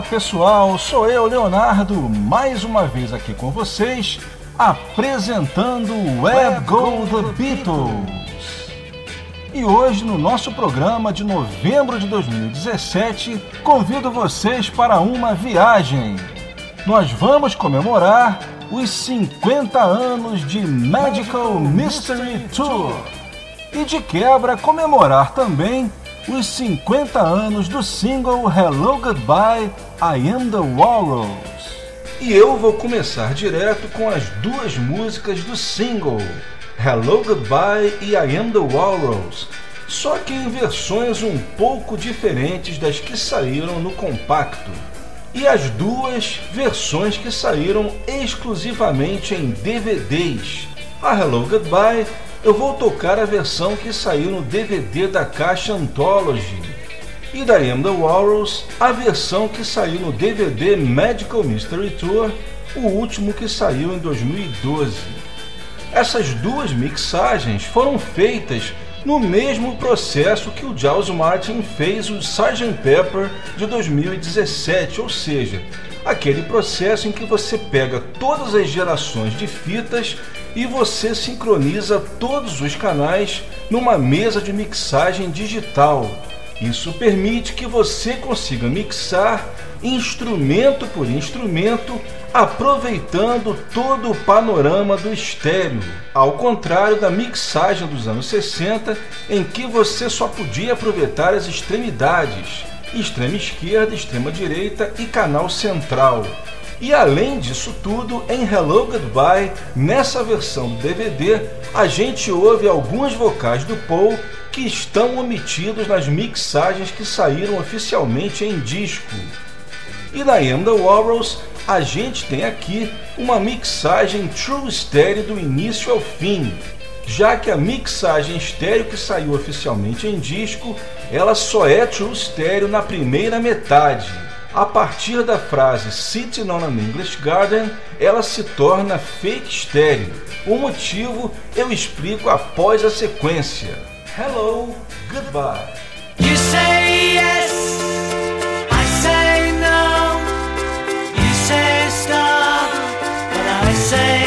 Olá pessoal, sou eu, Leonardo, mais uma vez aqui com vocês, apresentando o Web Go The Beatles. E hoje, no nosso programa de novembro de 2017, convido vocês para uma viagem. Nós vamos comemorar os 50 anos de Magical Mystery Tour e de quebra comemorar também os 50 anos do single Hello Goodbye I Am the Walrus. E eu vou começar direto com as duas músicas do single, Hello Goodbye e I Am the Walrus, só que em versões um pouco diferentes das que saíram no compacto. E as duas versões que saíram exclusivamente em DVDs. A Hello Goodbye eu vou tocar a versão que saiu no DVD da caixa Anthology e da Am the Walrus a versão que saiu no DVD Magical Mystery Tour, o último que saiu em 2012. Essas duas mixagens foram feitas no mesmo processo que o Giles Martin fez o Sgt. Pepper de 2017, ou seja, aquele processo em que você pega todas as gerações de fitas e você sincroniza todos os canais numa mesa de mixagem digital. Isso permite que você consiga mixar instrumento por instrumento, aproveitando todo o panorama do estéreo, ao contrário da mixagem dos anos 60, em que você só podia aproveitar as extremidades, extrema esquerda, extrema direita e canal central. E além disso tudo, em Hello Goodbye, nessa versão do DVD, a gente ouve alguns vocais do Paul que estão omitidos nas mixagens que saíram oficialmente em disco. E na Am the Warrels, a gente tem aqui uma mixagem True Stereo do início ao fim, já que a mixagem estéreo que saiu oficialmente em disco, ela só é True Stereo na primeira metade. A partir da frase Sitting on an English Garden, ela se torna fake estéreo. O motivo eu explico após a sequência. Hello, goodbye. You say yes, I say no. You say stop, but I say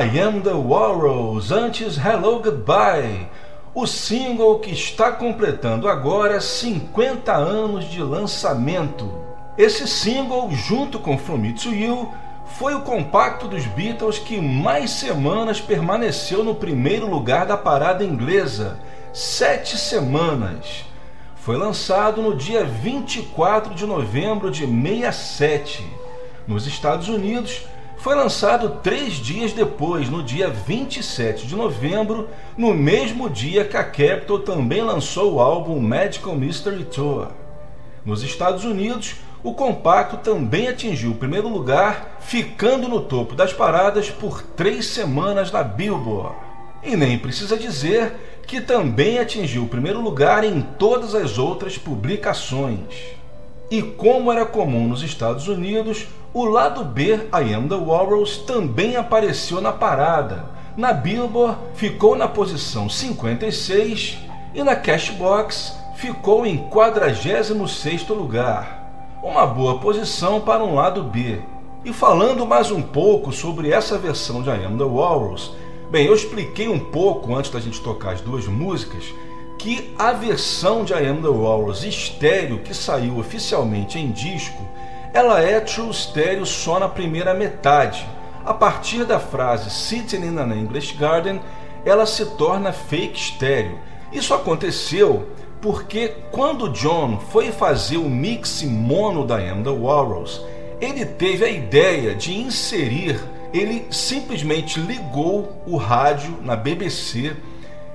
I Am the Walrus, antes Hello Goodbye, o single que está completando agora 50 anos de lançamento. Esse single, junto com From Me You, foi o compacto dos Beatles que mais semanas permaneceu no primeiro lugar da parada inglesa sete semanas. Foi lançado no dia 24 de novembro de 67. Nos Estados Unidos, foi lançado três dias depois, no dia 27 de novembro, no mesmo dia que a Capitol também lançou o álbum Magical Mystery Tour. Nos Estados Unidos, o compacto também atingiu o primeiro lugar, ficando no topo das paradas por três semanas na Billboard. E nem precisa dizer que também atingiu o primeiro lugar em todas as outras publicações. E como era comum nos Estados Unidos, o lado B, I Am the Walrus, também apareceu na parada. Na Billboard ficou na posição 56 e na Cashbox ficou em 46º lugar. Uma boa posição para um lado B. E falando mais um pouco sobre essa versão de I Am the Walrus, bem, eu expliquei um pouco antes da gente tocar as duas músicas que a versão de I Am the Walrus estéreo que saiu oficialmente em disco ela é true stereo só na primeira metade. A partir da frase Sitting in an English Garden, ela se torna fake estéreo. Isso aconteceu porque quando John foi fazer o mix mono da Am the Walrus, ele teve a ideia de inserir, ele simplesmente ligou o rádio na BBC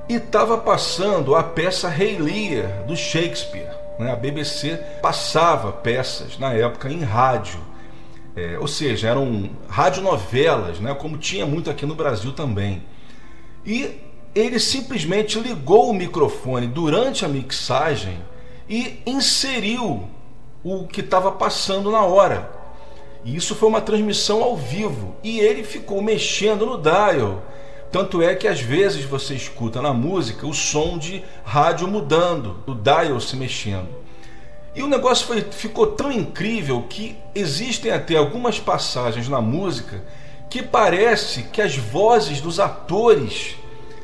e estava passando a peça Rei Lear do Shakespeare. Né? A BBC passava peças na época em rádio, é, ou seja, eram radionovelas, né? como tinha muito aqui no Brasil também. E ele simplesmente ligou o microfone durante a mixagem e inseriu o que estava passando na hora. E isso foi uma transmissão ao vivo. E ele ficou mexendo no dial tanto é que às vezes você escuta na música o som de rádio mudando, o dial se mexendo. E o negócio foi, ficou tão incrível que existem até algumas passagens na música que parece que as vozes dos atores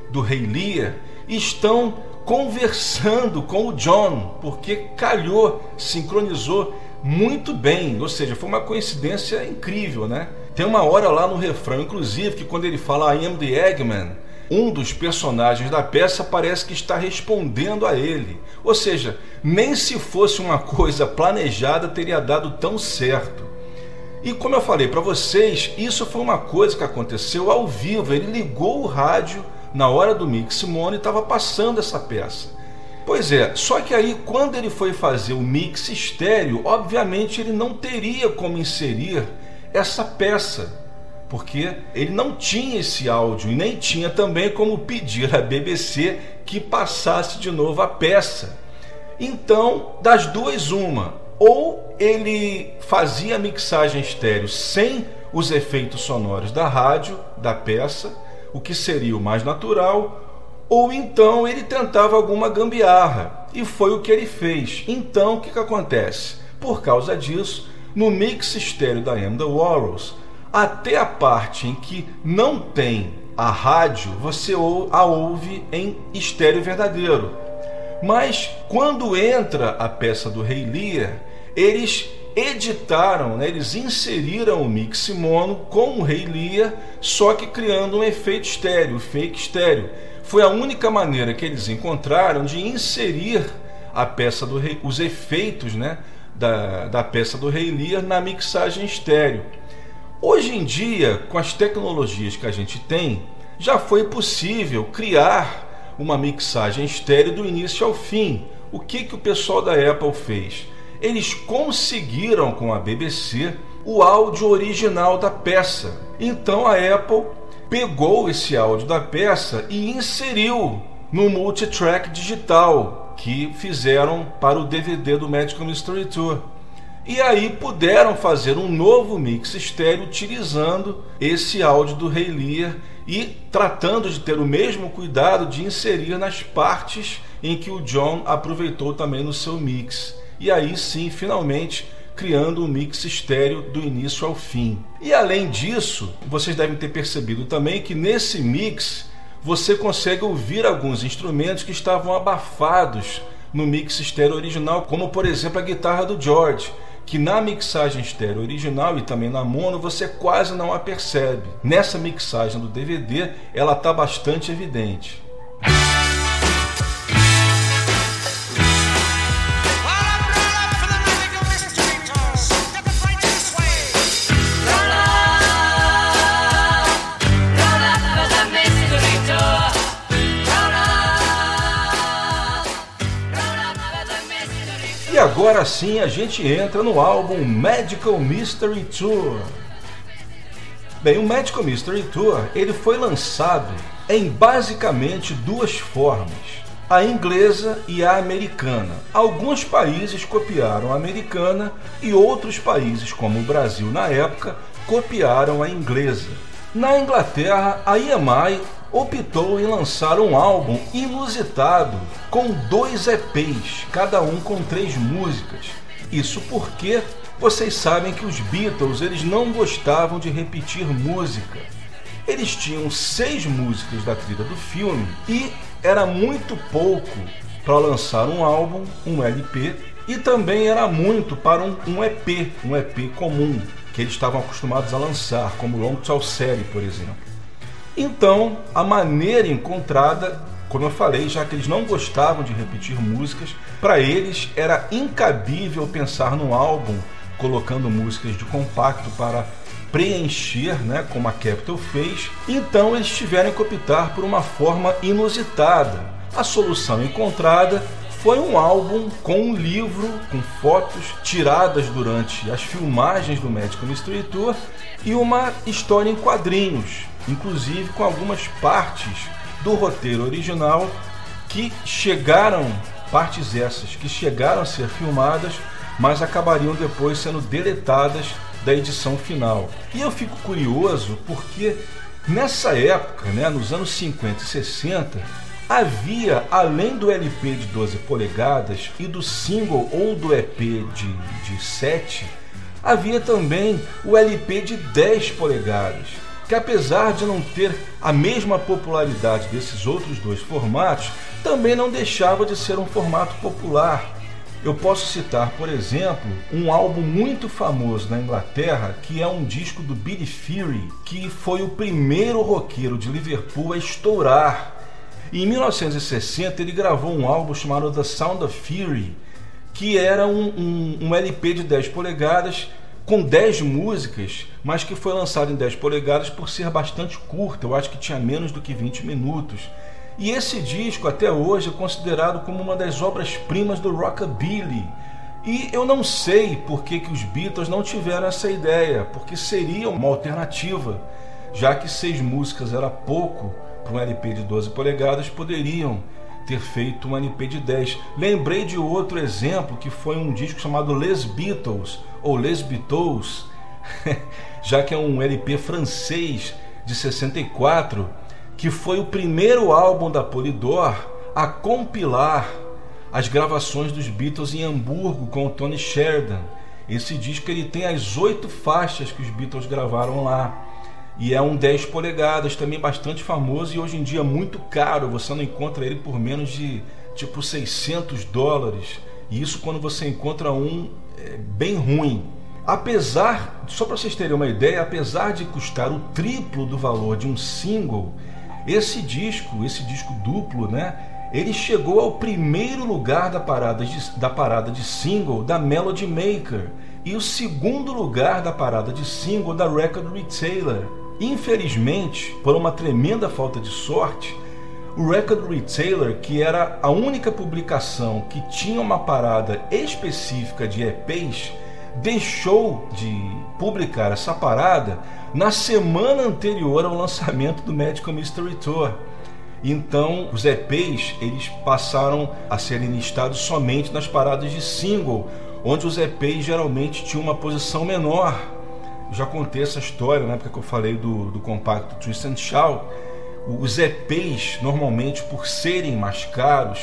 do Rei Lear estão conversando com o John, porque calhou, sincronizou muito bem, ou seja, foi uma coincidência incrível, né? Tem uma hora lá no refrão, inclusive, que quando ele fala I am the Eggman, um dos personagens da peça parece que está respondendo a ele. Ou seja, nem se fosse uma coisa planejada teria dado tão certo. E como eu falei para vocês, isso foi uma coisa que aconteceu ao vivo. Ele ligou o rádio na hora do mix mono e estava passando essa peça. Pois é, só que aí quando ele foi fazer o mix estéreo, obviamente ele não teria como inserir essa peça, porque ele não tinha esse áudio e nem tinha também como pedir à BBC que passasse de novo a peça. Então, das duas, uma, ou ele fazia a mixagem estéreo sem os efeitos sonoros da rádio, da peça, o que seria o mais natural, ou então ele tentava alguma gambiarra, e foi o que ele fez. Então, o que, que acontece? Por causa disso, no mix estéreo da Am The Walrus, até a parte em que não tem a rádio, você a ouve em estéreo verdadeiro. Mas quando entra a peça do Rei Lear, eles editaram, né, eles inseriram o mix mono com o Rei Lear, só que criando um efeito estéreo, fake estéreo. Foi a única maneira que eles encontraram de inserir a peça do rei, os efeitos, né, da, da peça do Rei Lear na mixagem estéreo. Hoje em dia, com as tecnologias que a gente tem, já foi possível criar uma mixagem estéreo do início ao fim. O que, que o pessoal da Apple fez? Eles conseguiram com a BBC o áudio original da peça. Então a Apple pegou esse áudio da peça e inseriu no multitrack digital que fizeram para o DVD do Magical Mystery Tour. E aí puderam fazer um novo mix estéreo utilizando esse áudio do Rei Lear e tratando de ter o mesmo cuidado de inserir nas partes em que o John aproveitou também no seu mix. E aí sim, finalmente, criando um mix estéreo do início ao fim. E além disso, vocês devem ter percebido também que nesse mix você consegue ouvir alguns instrumentos que estavam abafados no mix estéreo original, como por exemplo a guitarra do George, que na mixagem estéreo original e também na mono você quase não a percebe. Nessa mixagem do DVD ela está bastante evidente. Agora sim a gente entra no álbum Magical Mystery Tour. Bem, o Magical Mystery Tour ele foi lançado em basicamente duas formas, a inglesa e a americana. Alguns países copiaram a americana e outros países, como o Brasil na época, copiaram a inglesa. Na Inglaterra, a EMI optou em lançar um álbum inusitado com dois EPs, cada um com três músicas. Isso porque vocês sabem que os Beatles eles não gostavam de repetir música. Eles tinham seis músicas da trilha do filme e era muito pouco para lançar um álbum, um LP, e também era muito para um, um EP, um EP comum, que eles estavam acostumados a lançar, como Long Tall Série, por exemplo. Então, a maneira encontrada, como eu falei, já que eles não gostavam de repetir músicas, para eles era incabível pensar num álbum colocando músicas de compacto para preencher, né, como a Capitol fez. Então eles tiveram que optar por uma forma inusitada. A solução encontrada foi um álbum com um livro com fotos tiradas durante as filmagens do Magical Mystery Tour e uma história em quadrinhos inclusive com algumas partes do roteiro original que chegaram, partes essas que chegaram a ser filmadas, mas acabariam depois sendo deletadas da edição final. E eu fico curioso porque nessa época, né, nos anos 50 e 60, havia, além do LP de 12 polegadas e do single ou do EP de, de 7, havia também o LP de 10 polegadas que apesar de não ter a mesma popularidade desses outros dois formatos, também não deixava de ser um formato popular. Eu posso citar, por exemplo, um álbum muito famoso na Inglaterra, que é um disco do Billy Fury, que foi o primeiro roqueiro de Liverpool a estourar. E em 1960 ele gravou um álbum chamado The Sound of Fury, que era um, um, um LP de 10 polegadas com 10 músicas, mas que foi lançado em 10 polegadas por ser bastante curto, eu acho que tinha menos do que 20 minutos. E esse disco até hoje é considerado como uma das obras-primas do rockabilly. E eu não sei por que, que os Beatles não tiveram essa ideia, porque seria uma alternativa, já que seis músicas era pouco para um LP de 12 polegadas, poderiam ter feito um LP de 10. Lembrei de outro exemplo que foi um disco chamado Les Beatles ou Les Beatles, já que é um LP francês de 64, que foi o primeiro álbum da Polydor a compilar as gravações dos Beatles em Hamburgo com o Tony Sheridan. Esse disco ele tem as oito faixas que os Beatles gravaram lá. E é um 10 polegadas, também bastante famoso e hoje em dia muito caro. Você não encontra ele por menos de tipo 600 dólares. E isso quando você encontra um é, bem ruim. Apesar, só para vocês terem uma ideia, apesar de custar o triplo do valor de um single, esse disco, esse disco duplo, né? Ele chegou ao primeiro lugar da parada de, da parada de single da Melody Maker e o segundo lugar da parada de single da Record Retailer. Infelizmente, por uma tremenda falta de sorte, o Record Retailer, que era a única publicação que tinha uma parada específica de EPs, deixou de publicar essa parada na semana anterior ao lançamento do Medical Mystery Tour. Então, os EPs eles passaram a serem listados somente nas paradas de single, onde os EPs geralmente tinham uma posição menor já contei essa história na época que eu falei do, do compacto Twist and Shout. Os EPs, normalmente, por serem mais caros,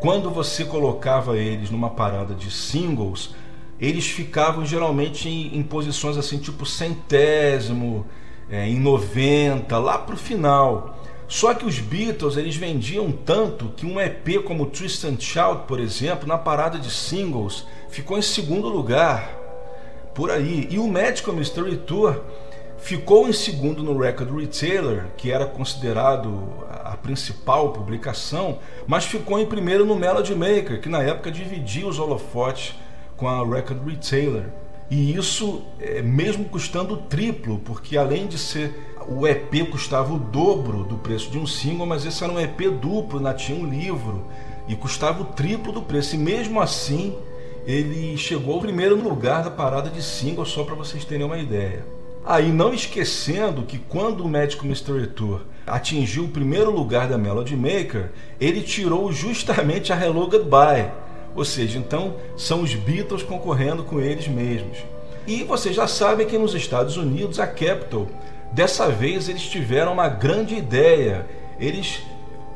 quando você colocava eles numa parada de singles, eles ficavam geralmente em, em posições assim, tipo centésimo, é, em 90, lá para o final. Só que os Beatles eles vendiam tanto que um EP como Twist and Shout, por exemplo, na parada de singles, ficou em segundo lugar. Por aí. E o Magical Mystery Tour ficou em segundo no Record Retailer, que era considerado a principal publicação, mas ficou em primeiro no Melody Maker, que na época dividia os holofotes com a Record Retailer. E isso é, mesmo custando o triplo, porque além de ser o EP custava o dobro do preço de um single, mas esse era um EP duplo, ainda tinha um livro e custava o triplo do preço. E mesmo assim, ele chegou ao primeiro lugar da parada de single, só para vocês terem uma ideia. Aí, não esquecendo que quando o Magic Mystery Tour atingiu o primeiro lugar da Melody Maker, ele tirou justamente a Hello Goodbye. Ou seja, então são os Beatles concorrendo com eles mesmos. E vocês já sabem que nos Estados Unidos a Capitol, dessa vez eles tiveram uma grande ideia. Eles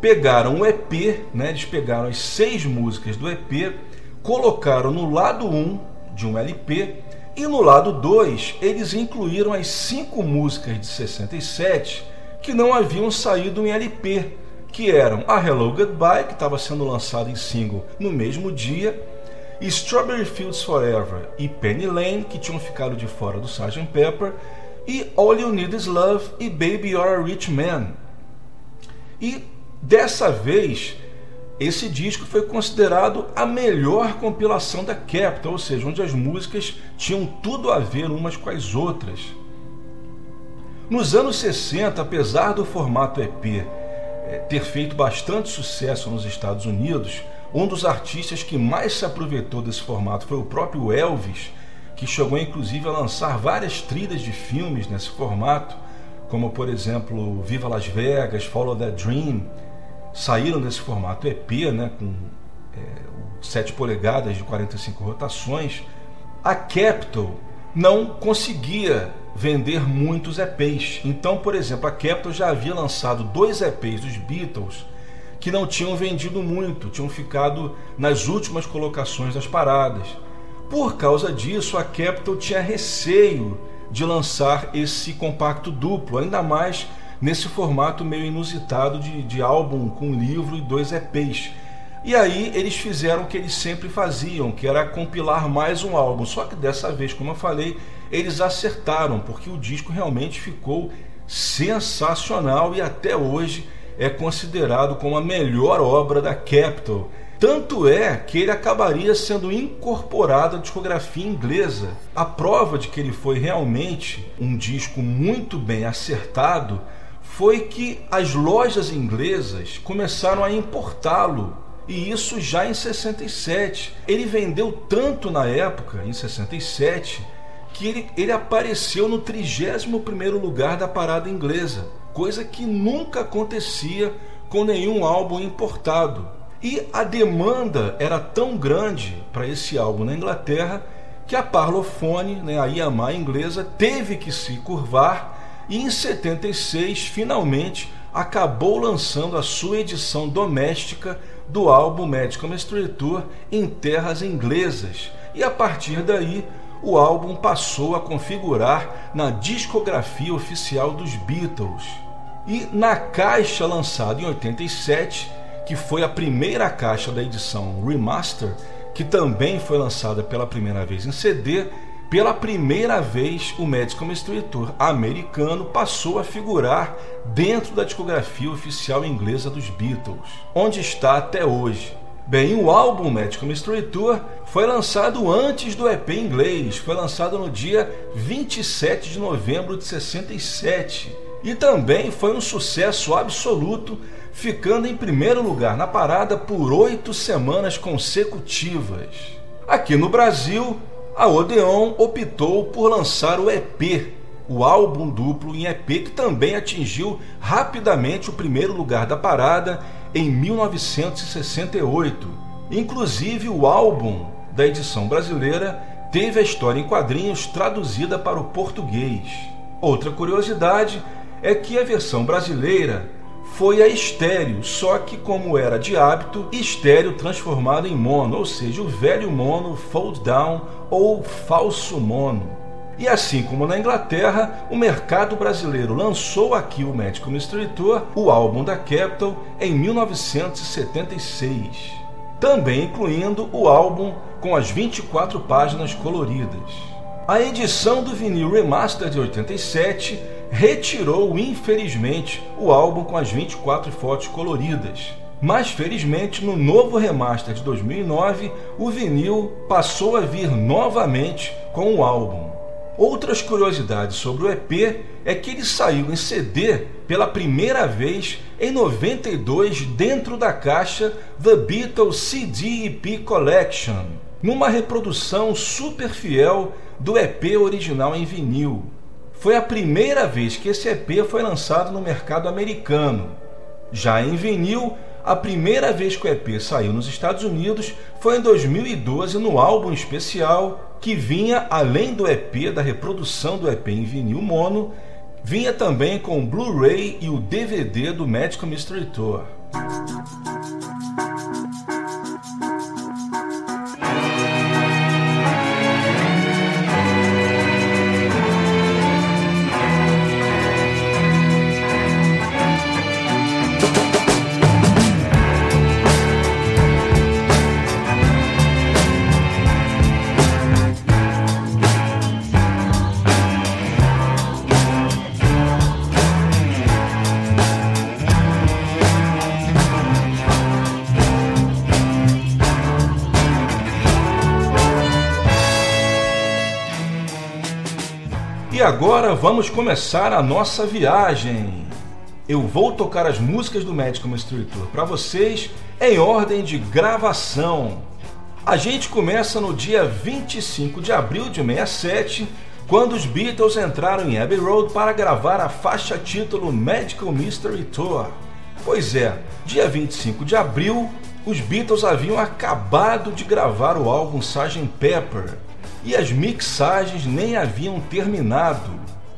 pegaram o EP, né, eles pegaram as seis músicas do EP, colocaram no lado 1 de um LP e no lado 2 eles incluíram as cinco músicas de 67 que não haviam saído em LP, que eram a Hello Goodbye, que estava sendo lançada em single no mesmo dia, Strawberry Fields Forever e Penny Lane, que tinham ficado de fora do Sgt. Pepper, e All You Need Is Love e Baby You're a Rich Man. E dessa vez, esse disco foi considerado a melhor compilação da Capitol, ou seja, onde as músicas tinham tudo a ver umas com as outras. Nos anos 60, apesar do formato EP eh, ter feito bastante sucesso nos Estados Unidos, um dos artistas que mais se aproveitou desse formato foi o próprio Elvis, que chegou inclusive a lançar várias trilhas de filmes nesse formato, como por exemplo Viva Las Vegas, Follow That Dream, saíram desse formato EP, né, com é, 7 polegadas de 45 rotações. A Capitol não conseguia vender muitos EPs. Então, por exemplo, a Capitol já havia lançado dois EPs dos Beatles que não tinham vendido muito, tinham ficado nas últimas colocações das paradas. Por causa disso, a Capitol tinha receio de lançar esse compacto duplo, ainda mais nesse formato meio inusitado de, de álbum com livro e dois EPs. E aí eles fizeram o que eles sempre faziam, que era compilar mais um álbum. Só que dessa vez, como eu falei, eles acertaram, porque o disco realmente ficou sensacional e até hoje é considerado como a melhor obra da Capitol. Tanto é que ele acabaria sendo incorporado à discografia inglesa. A prova de que ele foi realmente um disco muito bem acertado foi que as lojas inglesas começaram a importá-lo e isso já em 67. Ele vendeu tanto na época, em 67, que ele, ele apareceu no 31º lugar da parada inglesa, coisa que nunca acontecia com nenhum álbum importado. E a demanda era tão grande para esse álbum na Inglaterra que a Parlophone, né, a EMI inglesa, teve que se curvar e em 76 finalmente acabou lançando a sua edição doméstica do álbum Medical Mystery Tour em terras inglesas. E a partir daí, o álbum passou a configurar na discografia oficial dos Beatles. E na caixa lançada em 87, que foi a primeira caixa da edição Remaster, que também foi lançada pela primeira vez em CD, pela primeira vez, o Mystery Tour americano passou a figurar dentro da discografia oficial inglesa dos Beatles, onde está até hoje. Bem, o álbum Medical Mystery Tour foi lançado antes do EP inglês, foi lançado no dia 27 de novembro de 67 e também foi um sucesso absoluto, ficando em primeiro lugar na parada por oito semanas consecutivas. Aqui no Brasil, a Odeon optou por lançar o EP, o álbum duplo em EP que também atingiu rapidamente o primeiro lugar da parada em 1968. Inclusive, o álbum da edição brasileira teve a história em quadrinhos traduzida para o português. Outra curiosidade é que a versão brasileira foi a estéreo, só que como era de hábito, estéreo transformado em mono, ou seja, o velho mono fold down ou falso mono. E assim como na Inglaterra, o mercado brasileiro lançou aqui o Magical Mystery Tour, o álbum da Capitol, em 1976. Também incluindo o álbum com as 24 páginas coloridas. A edição do vinil Remaster de 87 retirou, infelizmente, o álbum com as 24 fotos coloridas. Mas felizmente, no novo remaster de 2009, o vinil passou a vir novamente com o álbum. Outras curiosidades sobre o EP é que ele saiu em CD pela primeira vez em 92 dentro da caixa The Beatles CD EP Collection, numa reprodução super fiel do EP original em vinil. Foi a primeira vez que esse EP foi lançado no mercado americano. Já em vinil, a primeira vez que o EP saiu nos Estados Unidos foi em 2012 no álbum especial que vinha, além do EP, da reprodução do EP em vinil mono, vinha também com o Blu-ray e o DVD do Magical Mystery Tour. Agora vamos começar a nossa viagem. Eu vou tocar as músicas do Magical Mystery Tour para vocês em ordem de gravação. A gente começa no dia 25 de abril de 67, quando os Beatles entraram em Abbey Road para gravar a faixa título Magical Mystery Tour. Pois é, dia 25 de abril, os Beatles haviam acabado de gravar o álbum Sgt. Pepper e as mixagens nem haviam terminado.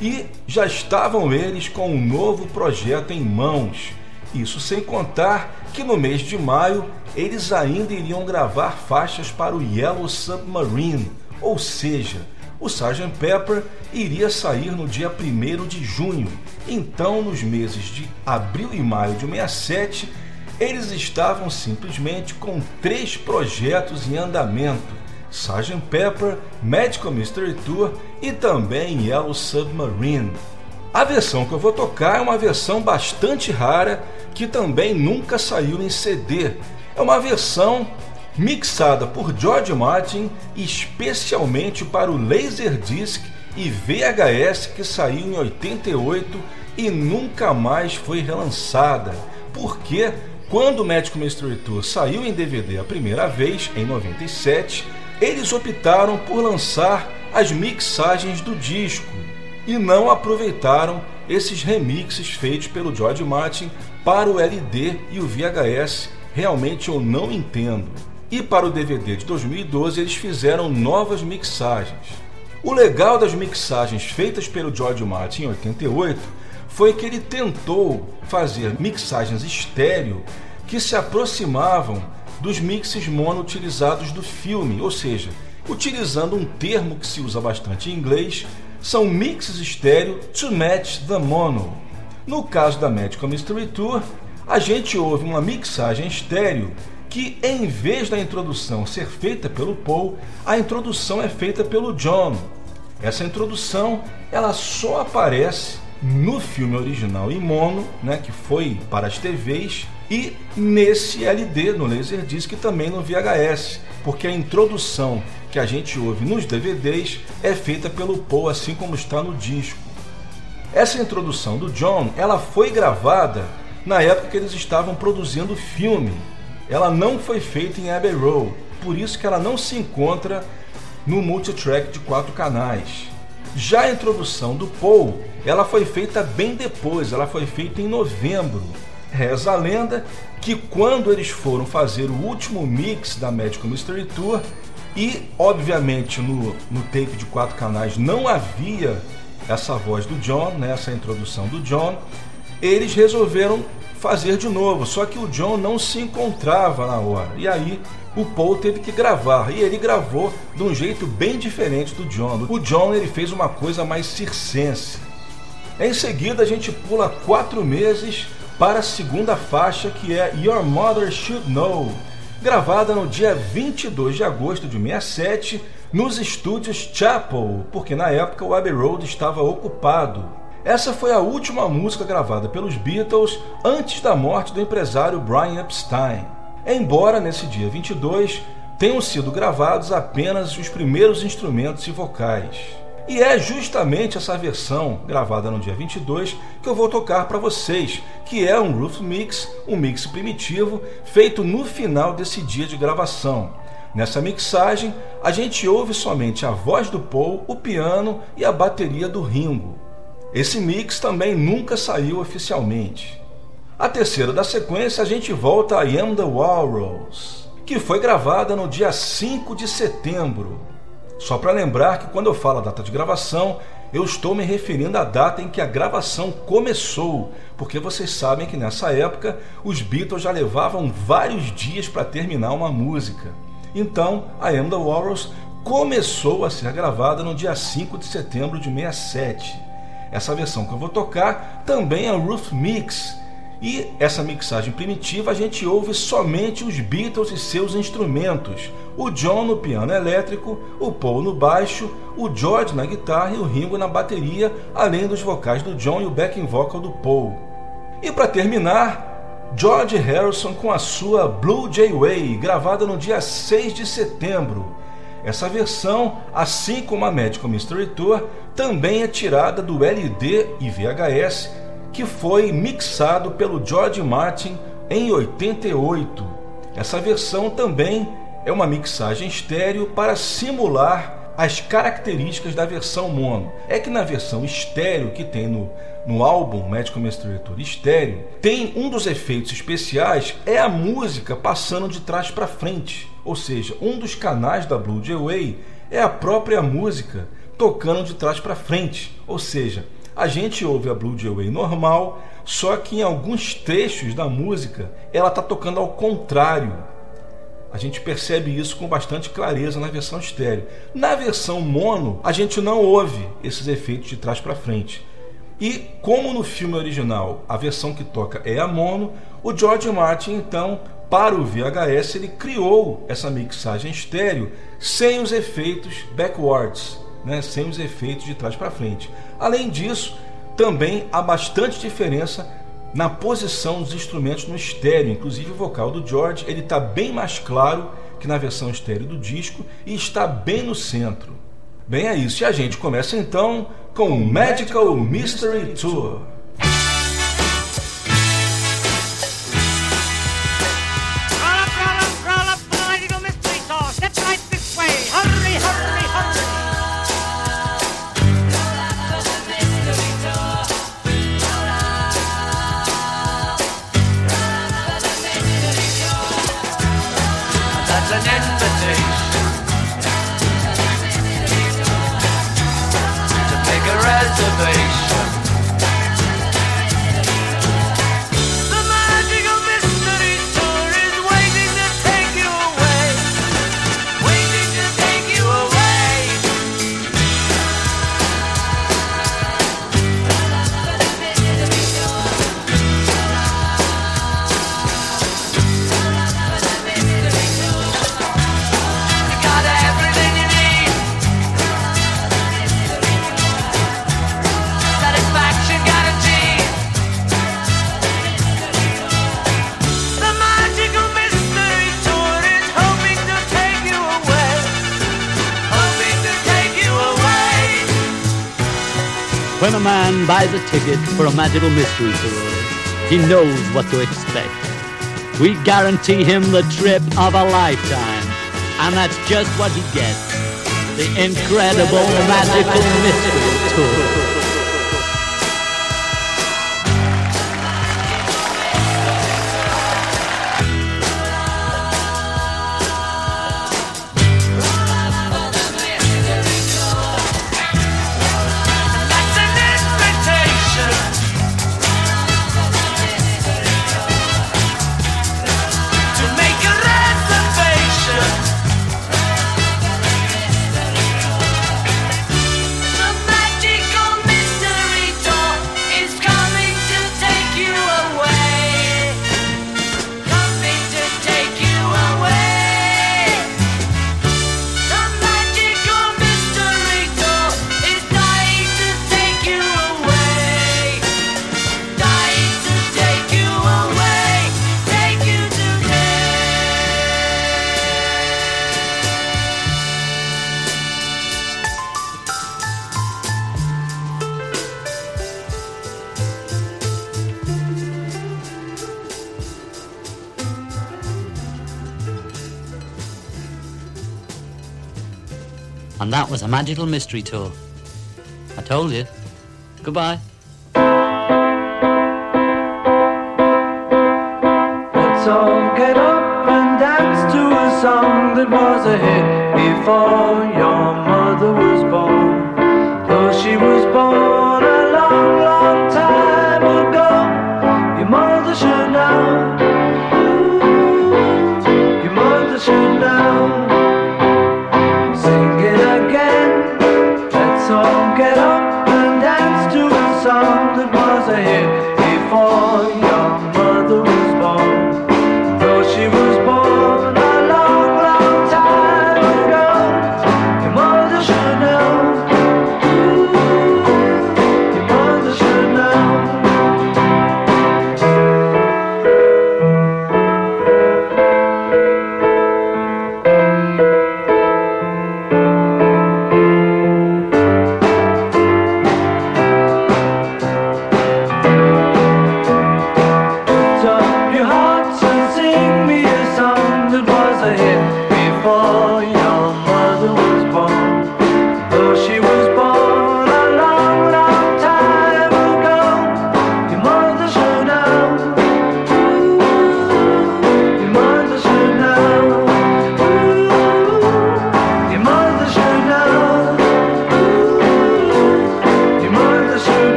E já estavam eles com um novo projeto em mãos. Isso sem contar que no mês de maio eles ainda iriam gravar faixas para o Yellow Submarine, ou seja, o Sgt. Pepper iria sair no dia 1 de junho. Então, nos meses de abril e maio de 67, eles estavam simplesmente com três projetos em andamento Sgt. Pepper, Magical Mystery Tour e também Yellow Submarine. A versão que eu vou tocar é uma versão bastante rara que também nunca saiu em CD. É uma versão mixada por George Martin especialmente para o Laserdisc e VHS que saiu em 88 e nunca mais foi relançada. Porque quando o Magical Mystery Tour saiu em DVD a primeira vez, em 97, eles optaram por lançar as mixagens do disco e não aproveitaram esses remixes feitos pelo George Martin para o LD e o VHS. Realmente eu não entendo. E para o DVD de 2012 eles fizeram novas mixagens. O legal das mixagens feitas pelo George Martin em 88 foi que ele tentou fazer mixagens estéreo que se aproximavam dos mixes mono utilizados do filme, ou seja, utilizando um termo que se usa bastante em inglês, são mixes estéreo to match the mono. No caso da Magical Mystery Tour, a gente ouve uma mixagem estéreo que, em vez da introdução ser feita pelo Paul, a introdução é feita pelo John. Essa introdução ela só aparece no filme original em mono, né, que foi para as TVs, e nesse LD, no Laserdisc também no VHS, porque a introdução que a gente ouve nos DVDs é feita pelo Paul, assim como está no disco. Essa introdução do John, ela foi gravada na época que eles estavam produzindo o filme. Ela não foi feita em Abbey Road, por isso que ela não se encontra no multitrack de quatro canais. Já a introdução do Paul, ela foi feita bem depois, ela foi feita em novembro. Reza a lenda que quando eles foram fazer o último mix da Magical Mystery Tour, e obviamente no, no tape de quatro canais não havia essa voz do John, né, essa introdução do John, eles resolveram fazer de novo, só que o John não se encontrava na hora. E aí o Paul teve que gravar e ele gravou de um jeito bem diferente do John. O John ele fez uma coisa mais circense. Em seguida a gente pula quatro meses para a segunda faixa que é Your Mother Should Know, gravada no dia 22 de agosto de 67 nos estúdios Chapel, porque na época o Abbey Road estava ocupado. Essa foi a última música gravada pelos Beatles antes da morte do empresário Brian Epstein. Embora nesse dia 22 tenham sido gravados apenas os primeiros instrumentos e vocais. E é justamente essa versão, gravada no dia 22, que eu vou tocar para vocês, que é um Roof Mix, um mix primitivo, feito no final desse dia de gravação. Nessa mixagem, a gente ouve somente a voz do Paul, o piano e a bateria do Ringo. Esse mix também nunca saiu oficialmente. A terceira da sequência, a gente volta a I Am The Walrus, que foi gravada no dia 5 de setembro. Só para lembrar que quando eu falo a data de gravação, eu estou me referindo à data em que a gravação começou, porque vocês sabem que nessa época os Beatles já levavam vários dias para terminar uma música. Então, a Am The Walrus começou a ser gravada no dia 5 de setembro de 67. Essa versão que eu vou tocar também é Roof Mix. E essa mixagem primitiva a gente ouve somente os Beatles e seus instrumentos. O John no piano elétrico, o Paul no baixo, o George na guitarra e o Ringo na bateria, além dos vocais do John e o backing vocal do Paul. E para terminar, George Harrison com a sua Blue Jay Way, gravada no dia 6 de setembro. Essa versão, assim como a Magical Mystery Tour, também é tirada do LD e VHS, que foi mixado pelo George Martin em 88. Essa versão também é uma mixagem estéreo para simular as características da versão mono. É que na versão estéreo que tem no, no álbum Magical Mystery Tour estéreo, tem um dos efeitos especiais é a música passando de trás para frente. Ou seja, um dos canais da Blue Jay Way é a própria música tocando de trás para frente. Ou seja, a gente ouve a Blue Jay Way normal, só que em alguns trechos da música ela está tocando ao contrário. A gente percebe isso com bastante clareza na versão estéreo. Na versão mono, a gente não ouve esses efeitos de trás para frente. E como no filme original a versão que toca é a mono, o George Martin então, para o VHS, ele criou essa mixagem estéreo sem os efeitos backwards, né? sem os efeitos de trás para frente. Além disso, também há bastante diferença na posição dos instrumentos no estéreo, inclusive o vocal do George, ele está bem mais claro que na versão estéreo do disco e está bem no centro. Bem, é isso. E a gente começa então com o Magical Mystery Tour. Buys a ticket for a magical mystery tour, he knows what to expect. We guarantee him the trip of a lifetime, and that's just what he gets. The incredible magical mystery tour. Magical mystery tour. I told you. Goodbye.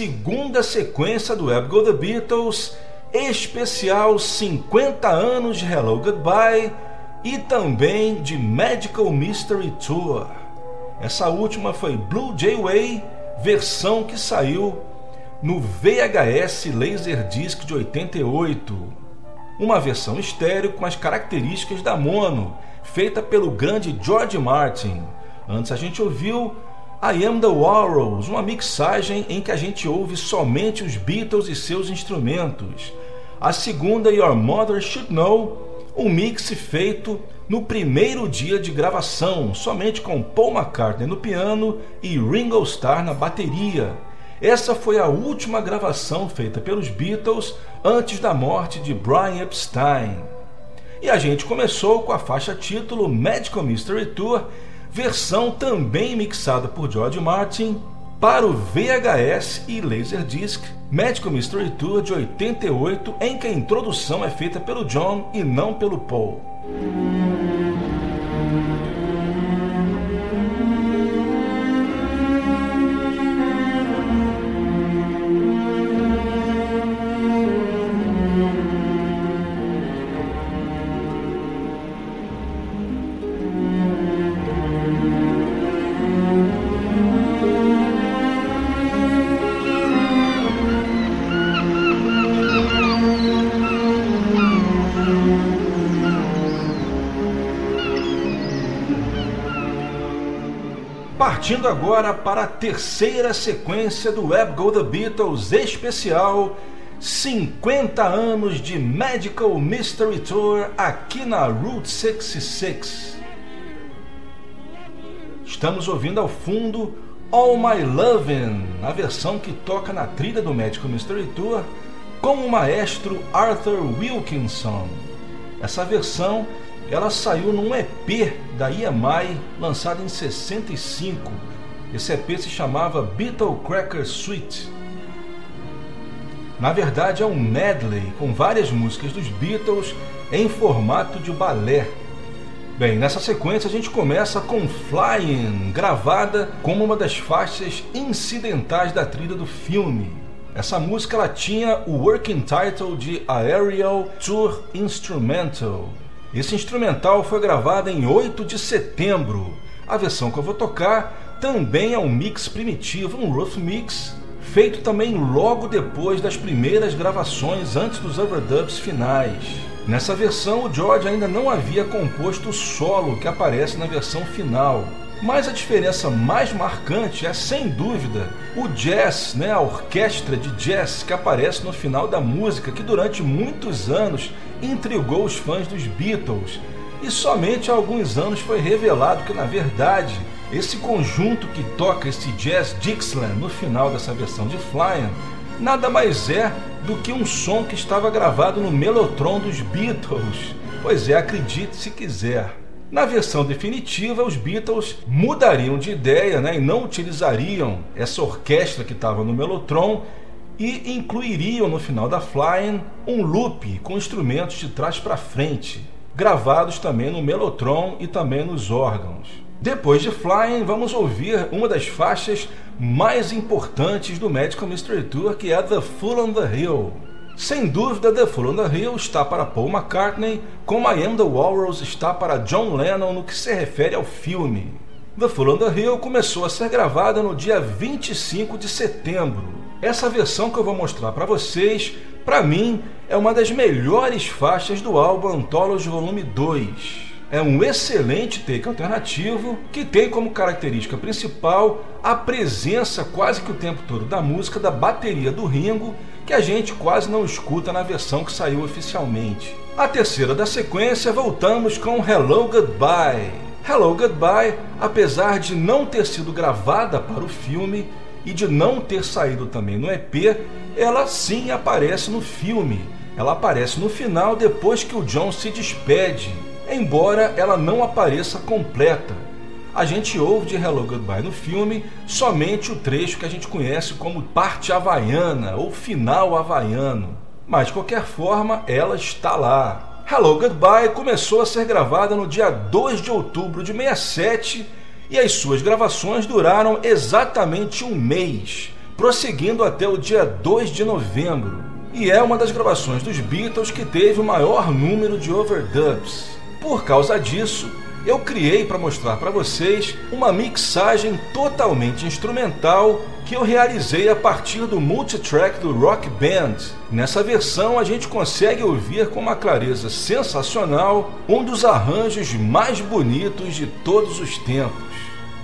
Segunda sequência do Web Go The Beatles, especial 50 anos de Hello Goodbye e também de Magical Mystery Tour. Essa última foi Blue Jay Way, versão que saiu no VHS Laserdisc de 88. Uma versão estéreo com as características da mono, feita pelo grande George Martin. Antes a gente ouviu I Am the Walrus, uma mixagem em que a gente ouve somente os Beatles e seus instrumentos. A segunda, Your Mother Should Know, um mix feito no primeiro dia de gravação, somente com Paul McCartney no piano e Ringo Starr na bateria. Essa foi a última gravação feita pelos Beatles antes da morte de Brian Epstein. E a gente começou com a faixa título Magical Mystery Tour, versão também mixada por George Martin para o VHS e Laserdisc Magical Mystery Tour de 88, em que a introdução é feita pelo John e não pelo Paul. Partindo agora para a terceira sequência do Web Go The Beatles especial 50 anos de Magical Mystery Tour aqui na Route 66. Estamos ouvindo ao fundo All My Lovin', a versão que toca na trilha do Magical Mystery Tour com o maestro Arthur Wilkinson. Essa versão ela saiu num EP da EMI lançado em 65. Esse EP se chamava Beatle Cracker Suite. Na verdade é um medley com várias músicas dos Beatles em formato de balé. Bem, nessa sequência a gente começa com Flying, gravada como uma das faixas incidentais da trilha do filme. Essa música ela tinha o working title de Aerial Tour Instrumental esse instrumental foi gravado em 8 de setembro. A versão que eu vou tocar também é um mix primitivo, um rough mix, feito também logo depois das primeiras gravações antes dos overdubs finais. Nessa versão, o George ainda não havia composto o solo que aparece na versão final. Mas a diferença mais marcante é, sem dúvida, o jazz, né, a orquestra de jazz que aparece no final da música, que durante muitos anos intrigou os fãs dos Beatles. E somente há alguns anos foi revelado que, na verdade, esse conjunto que toca esse jazz Dixieland no final dessa versão de Flying nada mais é do que um som que estava gravado no Mellotron dos Beatles. Pois é, acredite se quiser. Na versão definitiva, os Beatles mudariam de ideia né, e não utilizariam essa orquestra que estava no Mellotron e incluiriam no final da Flying um loop com instrumentos de trás para frente, gravados também no Mellotron e também nos órgãos. Depois de Flying, vamos ouvir uma das faixas mais importantes do Magical Mystery Tour, que é The Fool on the Hill. Sem dúvida, The Fool on the Hill está para Paul McCartney, como I Am the Walrus está para John Lennon no que se refere ao filme. The Fool on the Hill começou a ser gravada no dia 25 de setembro. Essa versão que eu vou mostrar para vocês, para mim, é uma das melhores faixas do álbum Anthology Volume 2 é um excelente take alternativo que tem como característica principal a presença quase que o tempo todo da música da bateria do Ringo que a gente quase não escuta na versão que saiu oficialmente. A terceira da sequência, voltamos com Hello Goodbye. Hello Goodbye, apesar de não ter sido gravada para o filme e de não ter saído também no EP, ela sim aparece no filme. Ela aparece no final depois que o John se despede, embora ela não apareça completa a gente ouve de Hello Goodbye no filme somente o trecho que a gente conhece como parte havaiana ou final havaiano. Mas de qualquer forma, ela está lá. Hello Goodbye começou a ser gravada no dia 2 de outubro de 67 e as suas gravações duraram exatamente um mês, prosseguindo até o dia 2 de novembro. E é uma das gravações dos Beatles que teve o maior número de overdubs. Por causa disso, eu criei para mostrar para vocês uma mixagem totalmente instrumental que eu realizei a partir do multitrack do Rock Band. Nessa versão a gente consegue ouvir com uma clareza sensacional um dos arranjos mais bonitos de todos os tempos.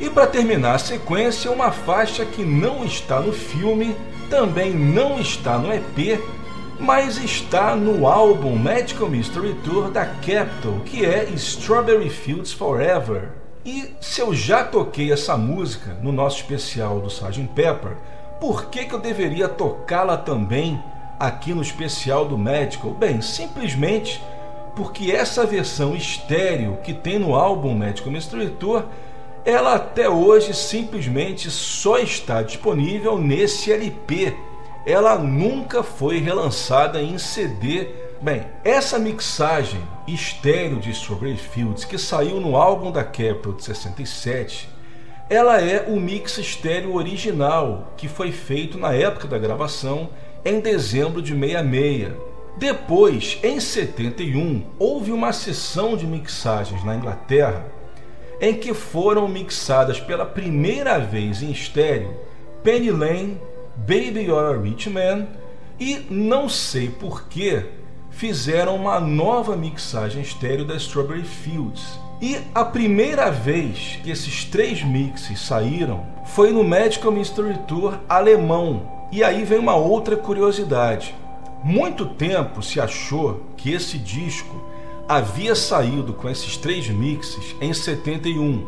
E para terminar a sequência, uma faixa que não está no filme, também não está no EP, mas está no álbum Magical Mystery Tour da Capitol, que é Strawberry Fields Forever. E se eu já toquei essa música no nosso especial do Sgt. Pepper, por que, que eu deveria tocá-la também aqui no especial do Magical? Bem, simplesmente porque essa versão estéreo que tem no álbum Magical Mystery Tour, ela até hoje simplesmente só está disponível nesse LP ela nunca foi relançada em CD. Bem, essa mixagem estéreo de Strawberry Fields, que saiu no álbum da Capitol de 67, ela é o mix estéreo original que foi feito na época da gravação, em dezembro de 66. Depois, em 71, houve uma sessão de mixagens na Inglaterra em que foram mixadas pela primeira vez em estéreo Penny Lane, Baby You're a Rich Man e não sei por que fizeram uma nova mixagem estéreo da Strawberry Fields. E a primeira vez que esses três mixes saíram foi no Magical Mystery Tour alemão. E aí vem uma outra curiosidade. Muito tempo se achou que esse disco havia saído com esses três mixes em 71.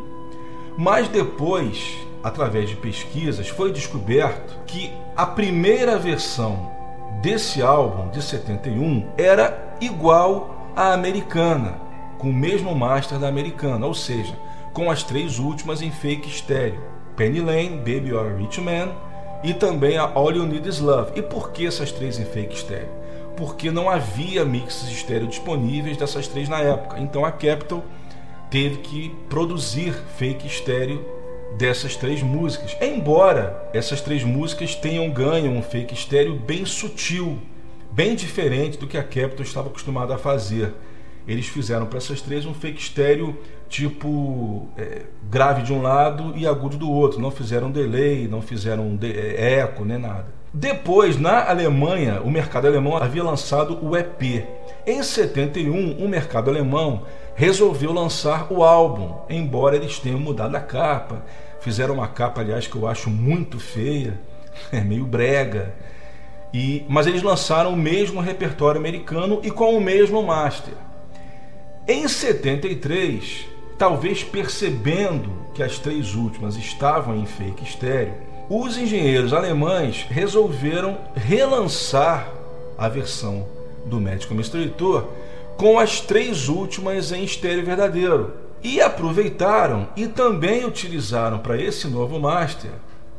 Mas depois, através de pesquisas, foi descoberto que a primeira versão desse álbum de 71 era igual à americana, com o mesmo master da americana, ou seja, com as três últimas em fake estéreo: Penny Lane, Baby a Rich Man e também a All You Need Is Love. E por que essas três em fake estéreo? Porque não havia mixes estéreo disponíveis dessas três na época. Então a Capitol teve que produzir fake estéreo dessas três músicas. Embora essas três músicas tenham ganho um fake estéreo bem sutil, bem diferente do que a Capitol estava acostumada a fazer. Eles fizeram para essas três um fake estéreo tipo é, grave de um lado e agudo do outro. Não fizeram delay, não fizeram de, é, eco, nem nada. Depois, na Alemanha, o mercado alemão havia lançado o EP. Em 71, o mercado alemão resolveu lançar o álbum, embora eles tenham mudado a capa. Fizeram uma capa, aliás, que eu acho muito feia, é meio brega. E, mas eles lançaram o mesmo repertório americano e com o mesmo master. Em 73, talvez percebendo que as três últimas estavam em fake estéreo, os engenheiros alemães resolveram relançar a versão do Magical Mystery Tour com as três últimas em estéreo verdadeiro. E aproveitaram e também utilizaram para esse novo master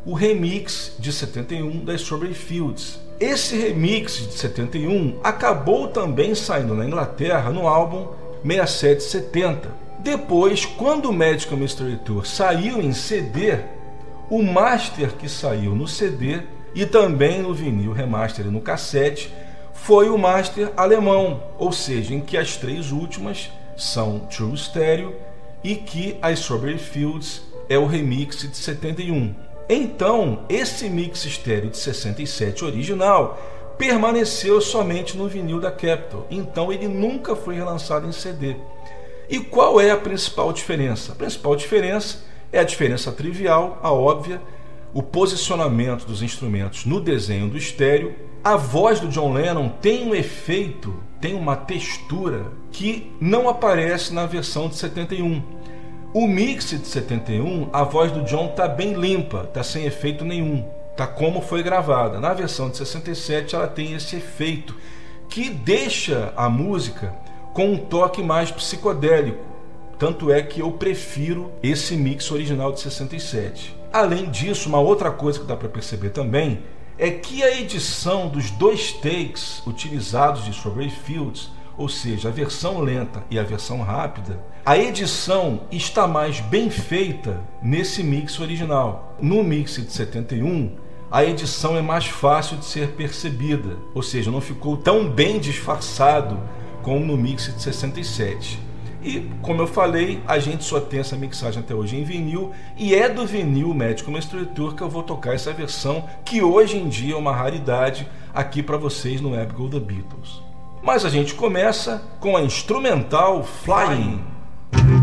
o remix de 71 da Strawberry Fields. Esse remix de 71 acabou também saindo na Inglaterra no álbum 6770. Depois, quando o Magical Mystery Tour saiu em CD, o master que saiu no CD e também no vinil remaster e no cassete foi o master alemão, ou seja, em que as três últimas são True Stereo e que a Strawberry Fields é o remix de 71. Então, esse mix estéreo de 67 original permaneceu somente no vinil da Capitol, então ele nunca foi relançado em CD. E qual é a principal diferença? A principal diferença é a diferença trivial, a óbvia, o posicionamento dos instrumentos no desenho do estéreo. A voz do John Lennon tem um efeito, tem uma textura que não aparece na versão de 71. O mix de 71, a voz do John está bem limpa, está sem efeito nenhum tá como foi gravada. Na versão de 67 ela tem esse efeito que deixa a música com um toque mais psicodélico. Tanto é que eu prefiro esse mix original de 67. Além disso, uma outra coisa que dá para perceber também é que a edição dos dois takes utilizados de Strawberry Fields, ou seja, a versão lenta e a versão rápida, a edição está mais bem feita nesse mix original. No mix de 71, a edição é mais fácil de ser percebida, ou seja, não ficou tão bem disfarçado como no mix de 67. E, como eu falei, a gente só tem essa mixagem até hoje em vinil, e é do vinil Mystery Tour que eu vou tocar essa versão, que hoje em dia é uma raridade aqui para vocês no Go The Beatles. Mas a gente começa com a instrumental Flying. yesterday.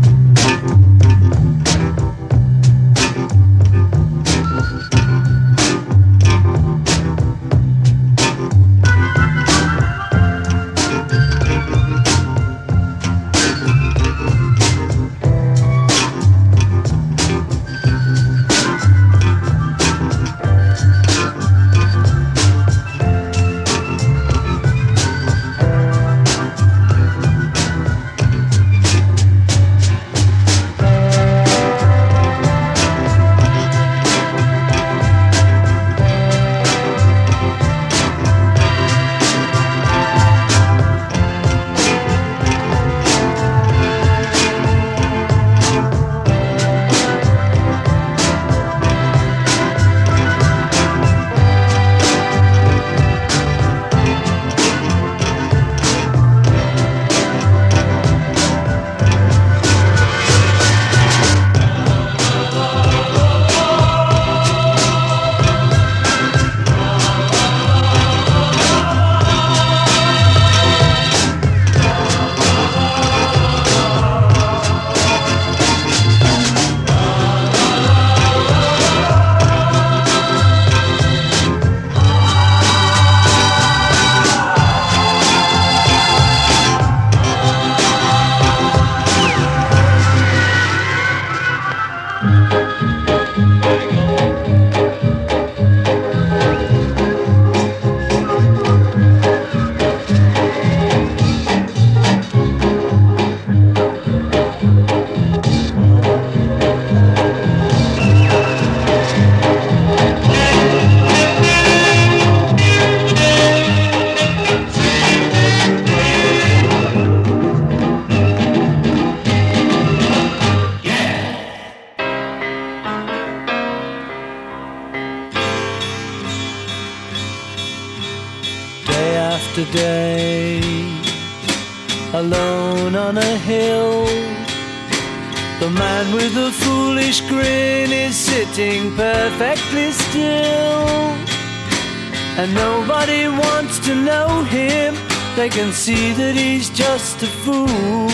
They can see that he's just a fool.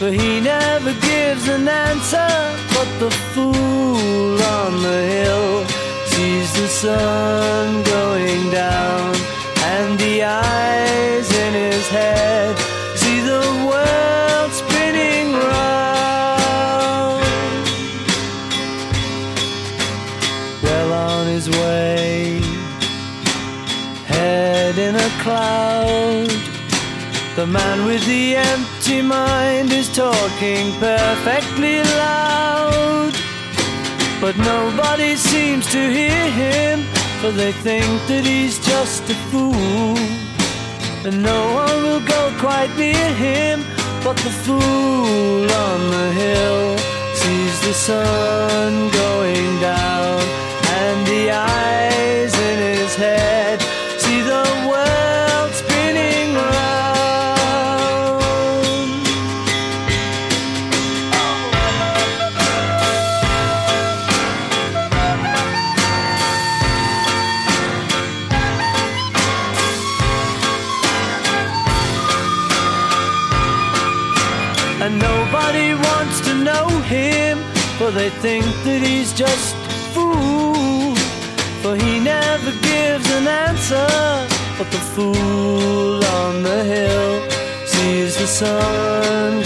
But he never gives an answer, but the fool on the hill sees the sun going down, and the eyes in his head The man with the empty mind is talking perfectly loud. But nobody seems to hear him, for they think that he's just a fool. And no one will go quite near him, but the fool on the hill sees the sun going down, and the eyes in his head they think that he's just a fool. For he never gives an answer, but the fool on the hill sees the sun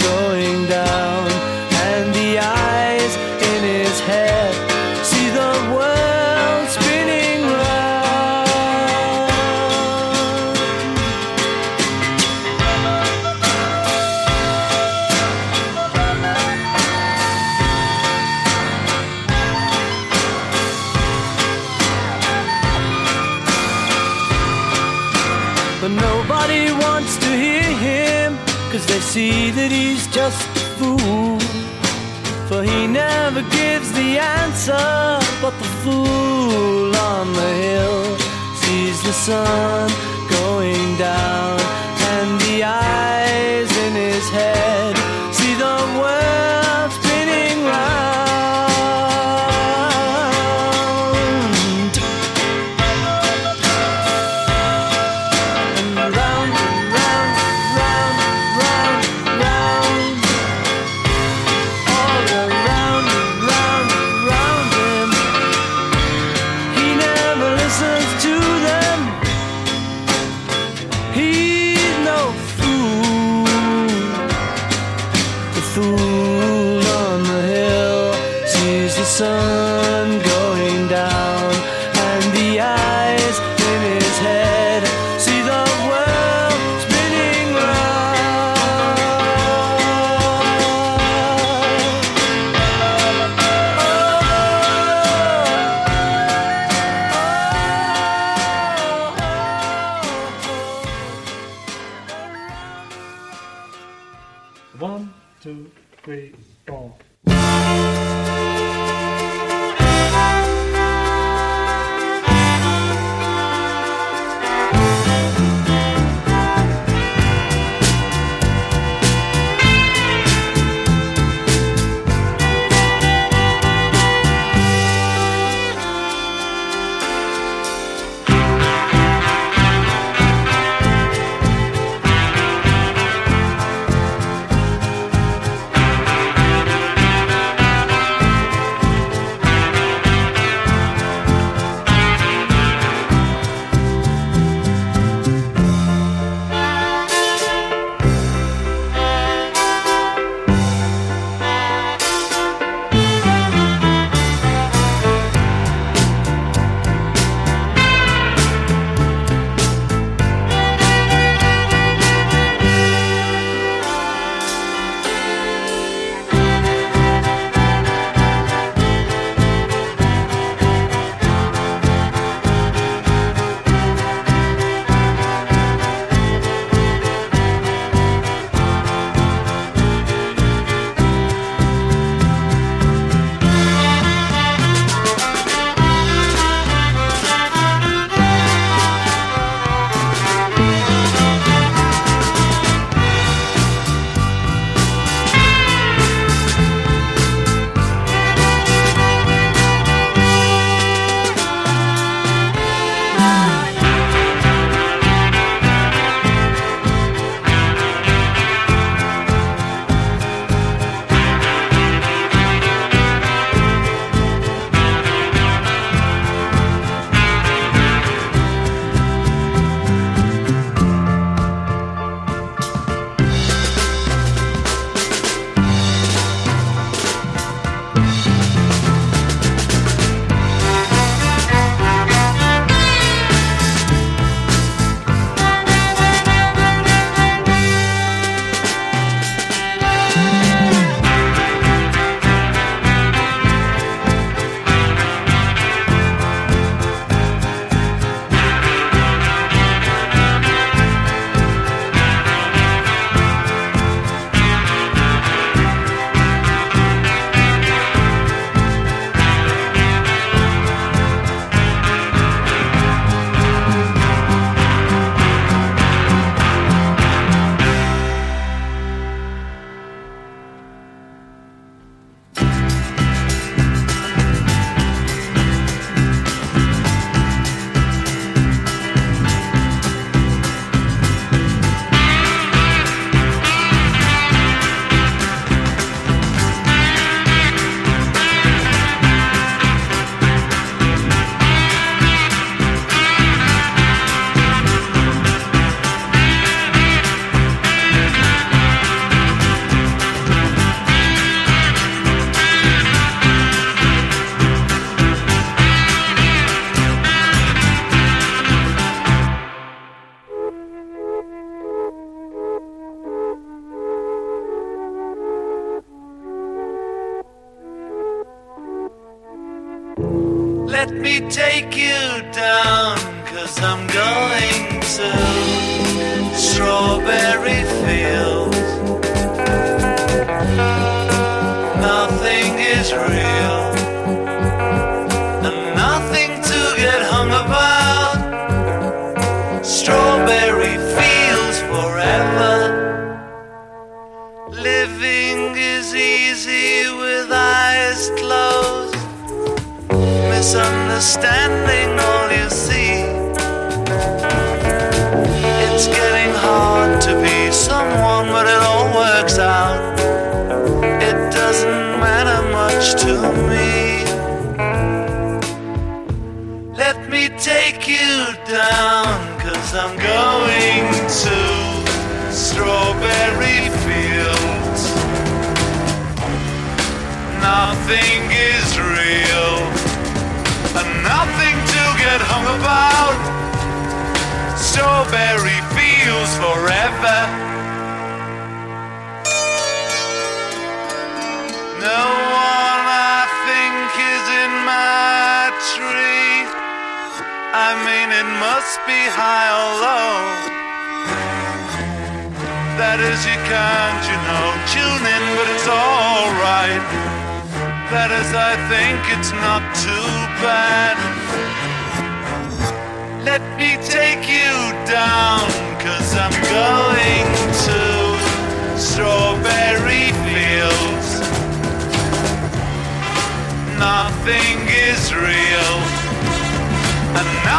cause they see that he's just a fool. For he never gives the answer, but the fool on the hill sees the sun going down, and the eyes in his head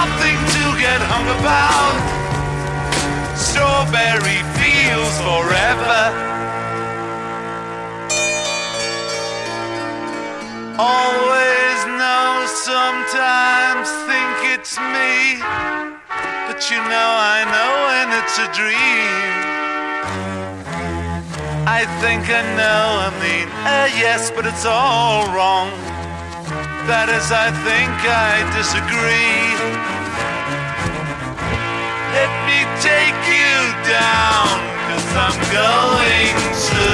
nothing to get hung about. Strawberry fields forever. Always know, sometimes think it's me. But you know, I know when it's a dream. I think I know, I mean, uh, yes, but it's all wrong. That is, I think I disagree. Let me take you down, cause I'm going to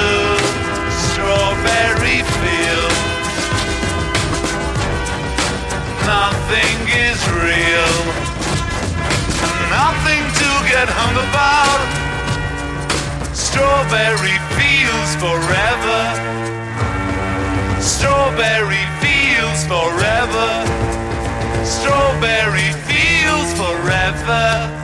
Strawberry Fields. Nothing is real, nothing to get hung about. Strawberry fields forever. Strawberry fields forever. Strawberry fields forever.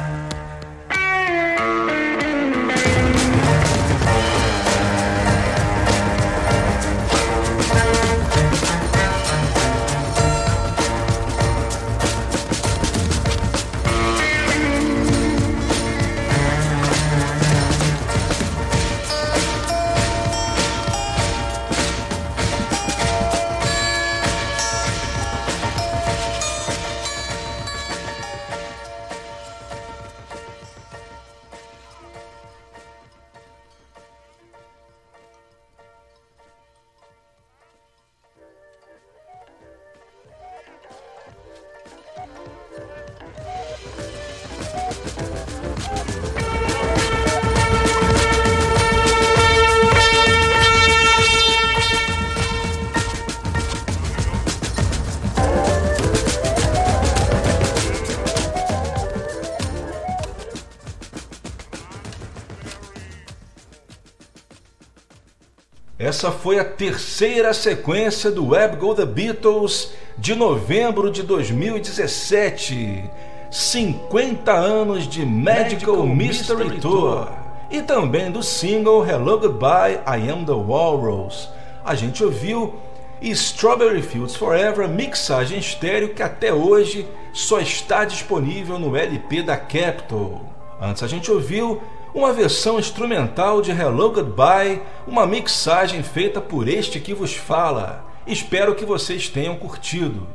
Essa foi a terceira sequência do Web Go The Beatles de novembro de 2017. 50 anos de Magical, Magical Mystery, Mystery Tour. E também do single Hello Goodbye, I Am The Walrus. A gente ouviu Strawberry Fields Forever, mixagem estéreo que até hoje só está disponível no LP da Capitol. Antes a gente ouviu uma versão instrumental de Hello Goodbye, uma mixagem feita por este que vos fala. Espero que vocês tenham curtido.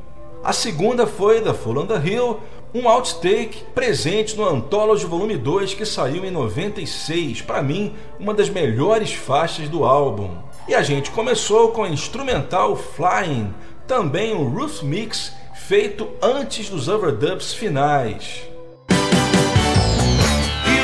A segunda foi The Full on the Hill, um outtake presente no Anthology Volume 2 que saiu em 96, para mim, uma das melhores faixas do álbum. E a gente começou com a instrumental Flying, também um Roof Mix feito antes dos overdubs finais.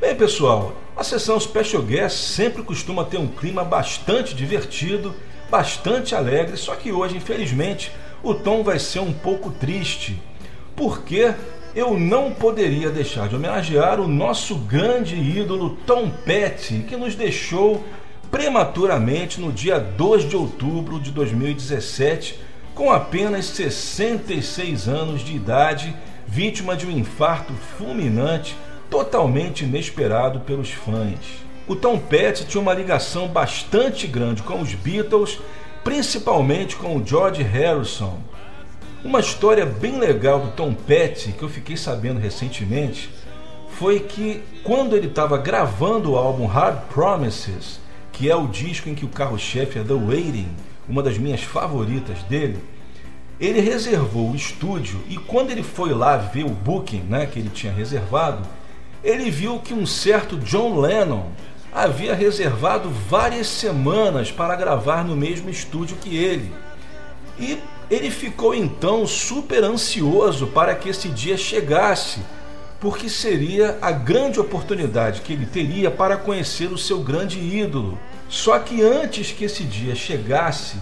Bem, pessoal, a sessão Special Guest sempre costuma ter um clima bastante divertido, bastante alegre, só que hoje, infelizmente, o tom vai ser um pouco triste. Porque eu não poderia deixar de homenagear o nosso grande ídolo Tom Petty, que nos deixou prematuramente no dia 2 de outubro de 2017, com apenas 66 anos de idade, vítima de um infarto fulminante totalmente inesperado pelos fãs. O Tom Petty tinha uma ligação bastante grande com os Beatles, principalmente com o George Harrison. Uma história bem legal do Tom Petty que eu fiquei sabendo recentemente foi que quando ele estava gravando o álbum Hard Promises, que é o disco em que o carro-chefe é The Waiting, uma das minhas favoritas dele, ele reservou o estúdio e quando ele foi lá ver o booking né, que ele tinha reservado, ele viu que um certo John Lennon havia reservado várias semanas para gravar no mesmo estúdio que ele. E ele ficou então super ansioso para que esse dia chegasse, porque seria a grande oportunidade que ele teria para conhecer o seu grande ídolo. Só que antes que esse dia chegasse,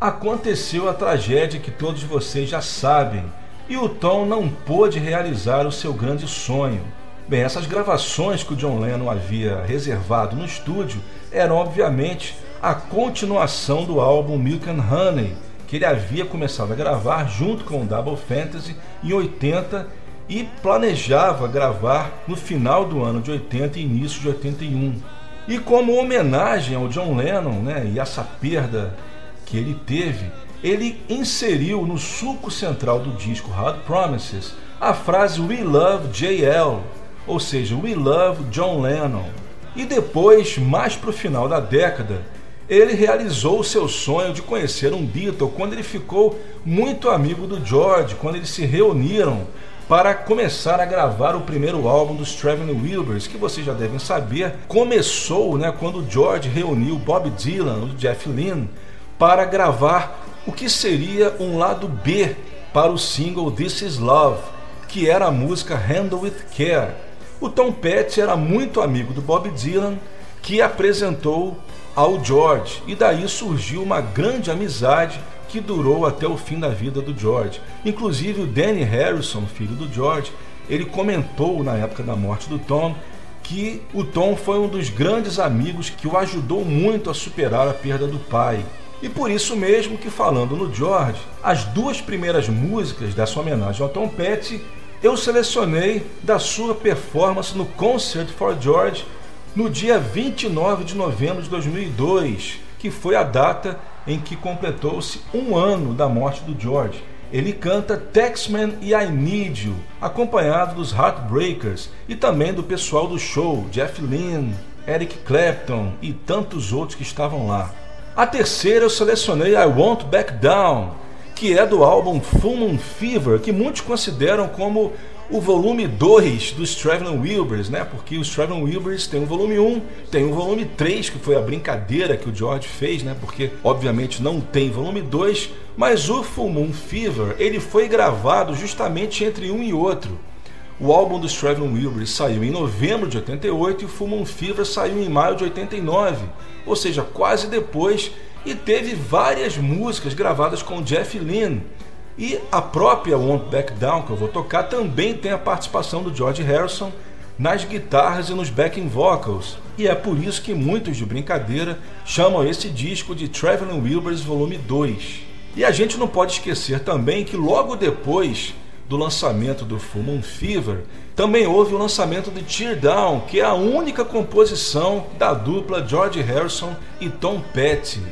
aconteceu a tragédia que todos vocês já sabem, e o Tom não pôde realizar o seu grande sonho. Bem, essas gravações que o John Lennon havia reservado no estúdio eram obviamente a continuação do álbum Milk and Honey, que ele havia começado a gravar junto com o Double Fantasy em 80 e planejava gravar no final do ano de 80 e início de 81. E como homenagem ao John Lennon né, e essa perda que ele teve, ele inseriu no suco central do disco Hard Promises a frase We Love JL, ou seja, We Love John Lennon. E depois, mais para o final da década, ele realizou o seu sonho de conhecer um Beatle quando ele ficou muito amigo do George, quando eles se reuniram para começar a gravar o primeiro álbum dos Traveling Wilburys, que vocês já devem saber, começou né, quando o George reuniu Bob Dylan, o Jeff Lynne, para gravar o que seria um lado B para o single This Is Love, que era a música Handle With Care. O Tom Petty era muito amigo do Bob Dylan, que apresentou ao George, e daí surgiu uma grande amizade que durou até o fim da vida do George. Inclusive o Danny Harrison, filho do George, ele comentou na época da morte do Tom que o Tom foi um dos grandes amigos que o ajudou muito a superar a perda do pai. E por isso mesmo que falando no George, as duas primeiras músicas dessa homenagem ao Tom Petty eu selecionei da sua performance no Concert for George no dia 29 de novembro de 2002, que foi a data em que completou-se um ano da morte do George. Ele canta Taxman e I Need You, acompanhado dos Heartbreakers e também do pessoal do show, Jeff Lynne, Eric Clapton e tantos outros que estavam lá. A terceira eu selecionei I Won't Back Down, que é do álbum Full Moon Fever, que muitos consideram como o volume 2 dos Traveling Wilburys, né? Porque os Traveling Wilburys tem o volume 1, tem o volume 3, que foi a brincadeira que o George fez, né? Porque obviamente não tem volume 2, mas o Full Moon Fever, ele foi gravado justamente entre um e outro. O álbum dos Traveling Wilburys saiu em novembro de 88 e o Full Moon Fever saiu em maio de 89, ou seja, quase depois e teve várias músicas gravadas com Jeff Lynne. E a própria Won't Back Down, que eu vou tocar, também tem a participação do George Harrison nas guitarras e nos backing vocals. E é por isso que muitos de brincadeira chamam esse disco de Traveling Wilburys Volume 2. E a gente não pode esquecer também que logo depois do lançamento do Full Moon Fever, também houve o lançamento de Tear Down, que é a única composição da dupla George Harrison e Tom Petty.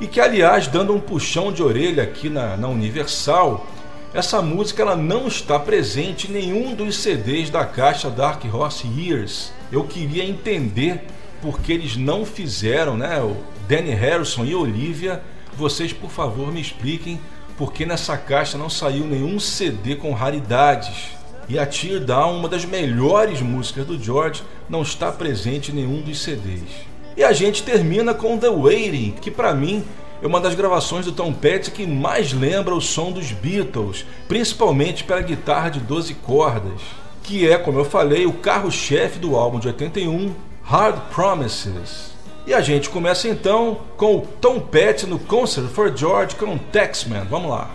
E que, aliás, dando um puxão de orelha aqui na, na Universal, essa música ela não está presente em nenhum dos CDs da caixa Dark Horse Years. Eu queria entender por que eles não fizeram, né? O Danny Harrison e Olivia, vocês por favor me expliquem por que nessa caixa não saiu nenhum CD com raridades. E a Tear Down, uma das melhores músicas do George, não está presente em nenhum dos CDs. E a gente termina com The Waiting, que para mim é uma das gravações do Tom Petty que mais lembra o som dos Beatles, principalmente pela guitarra de 12 cordas, que é, como eu falei, o carro-chefe do álbum de 81, Hard Promises. E a gente começa então com o Tom Petty no Concert for George com Taxman. Vamos lá.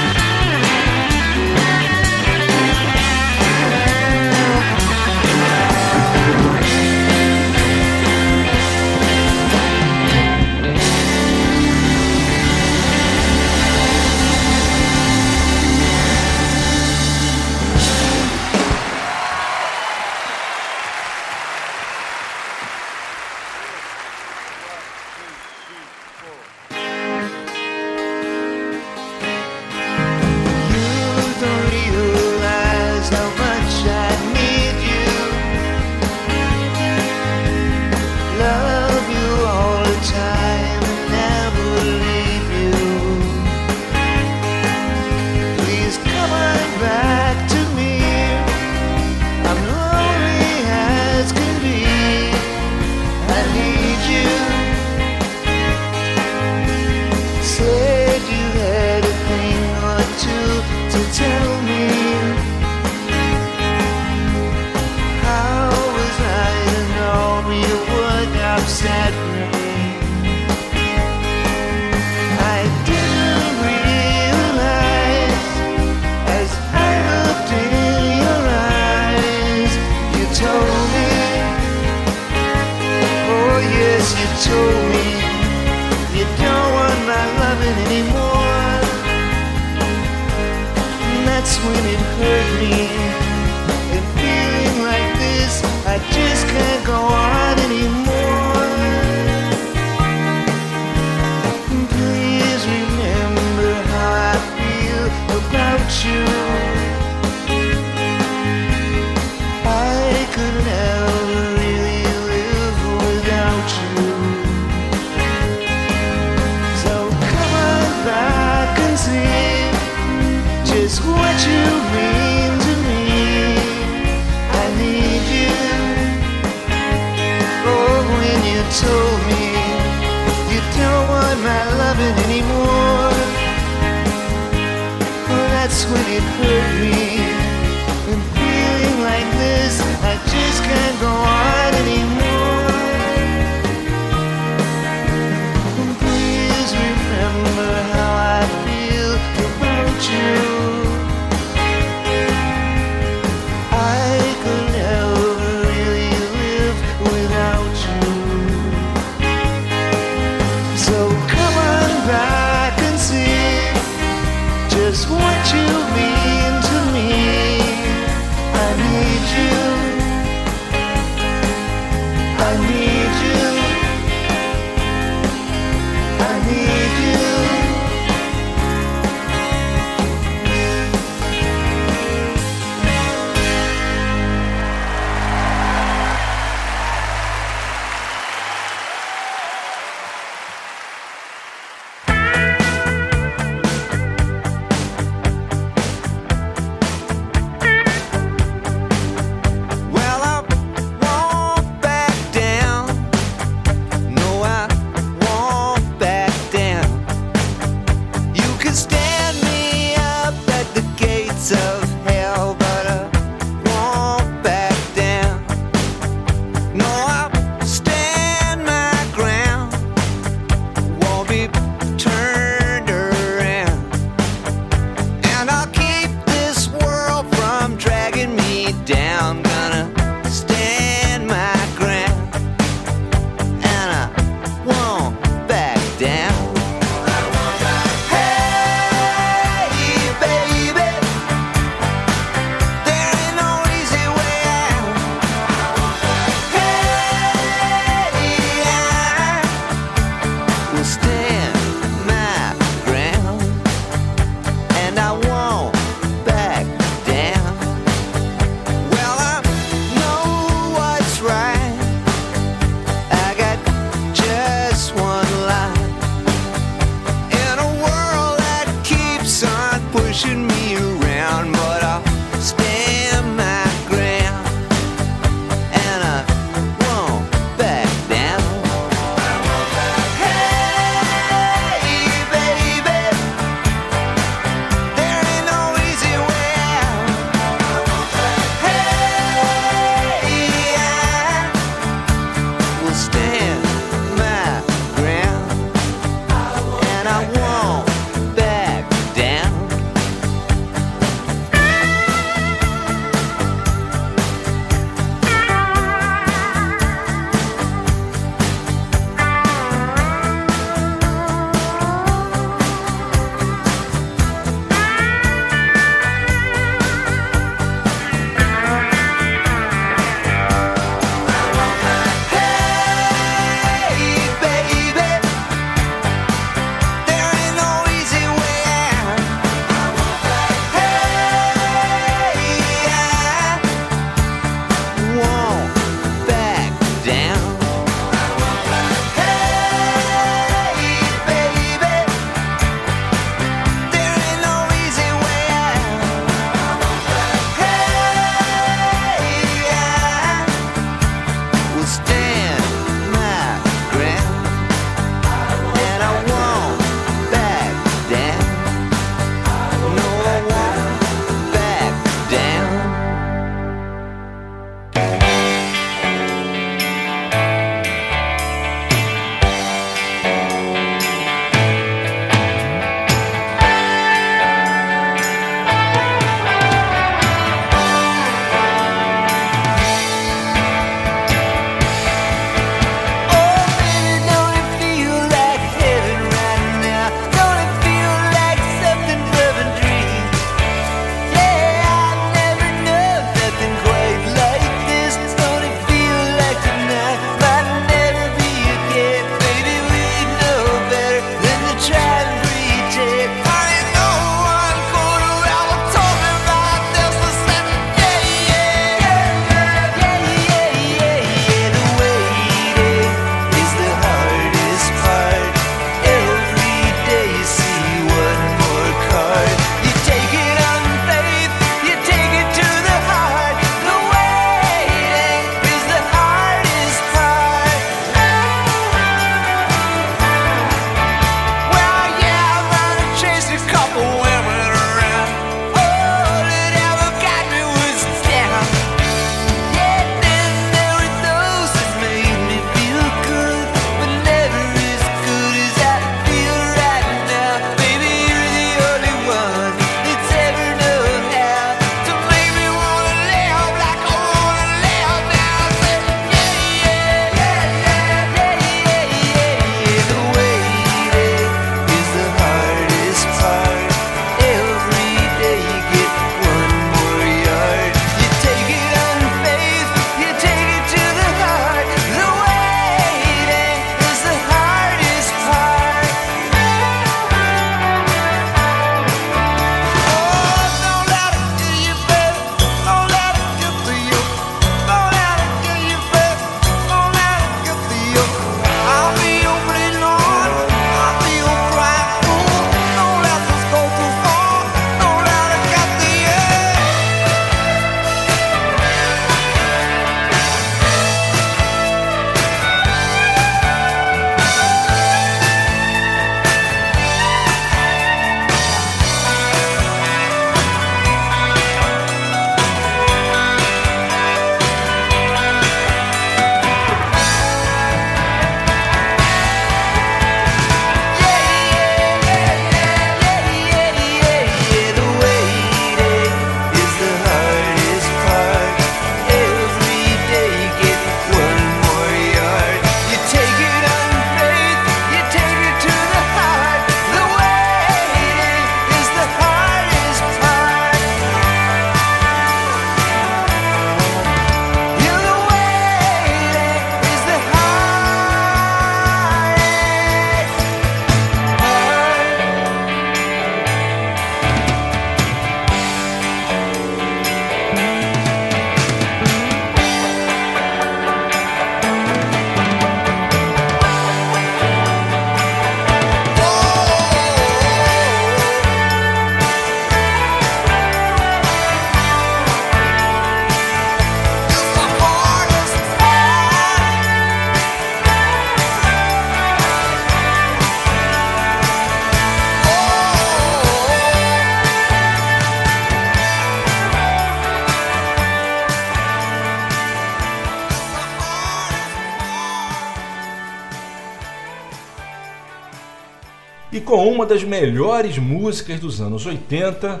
Das melhores músicas dos anos 80,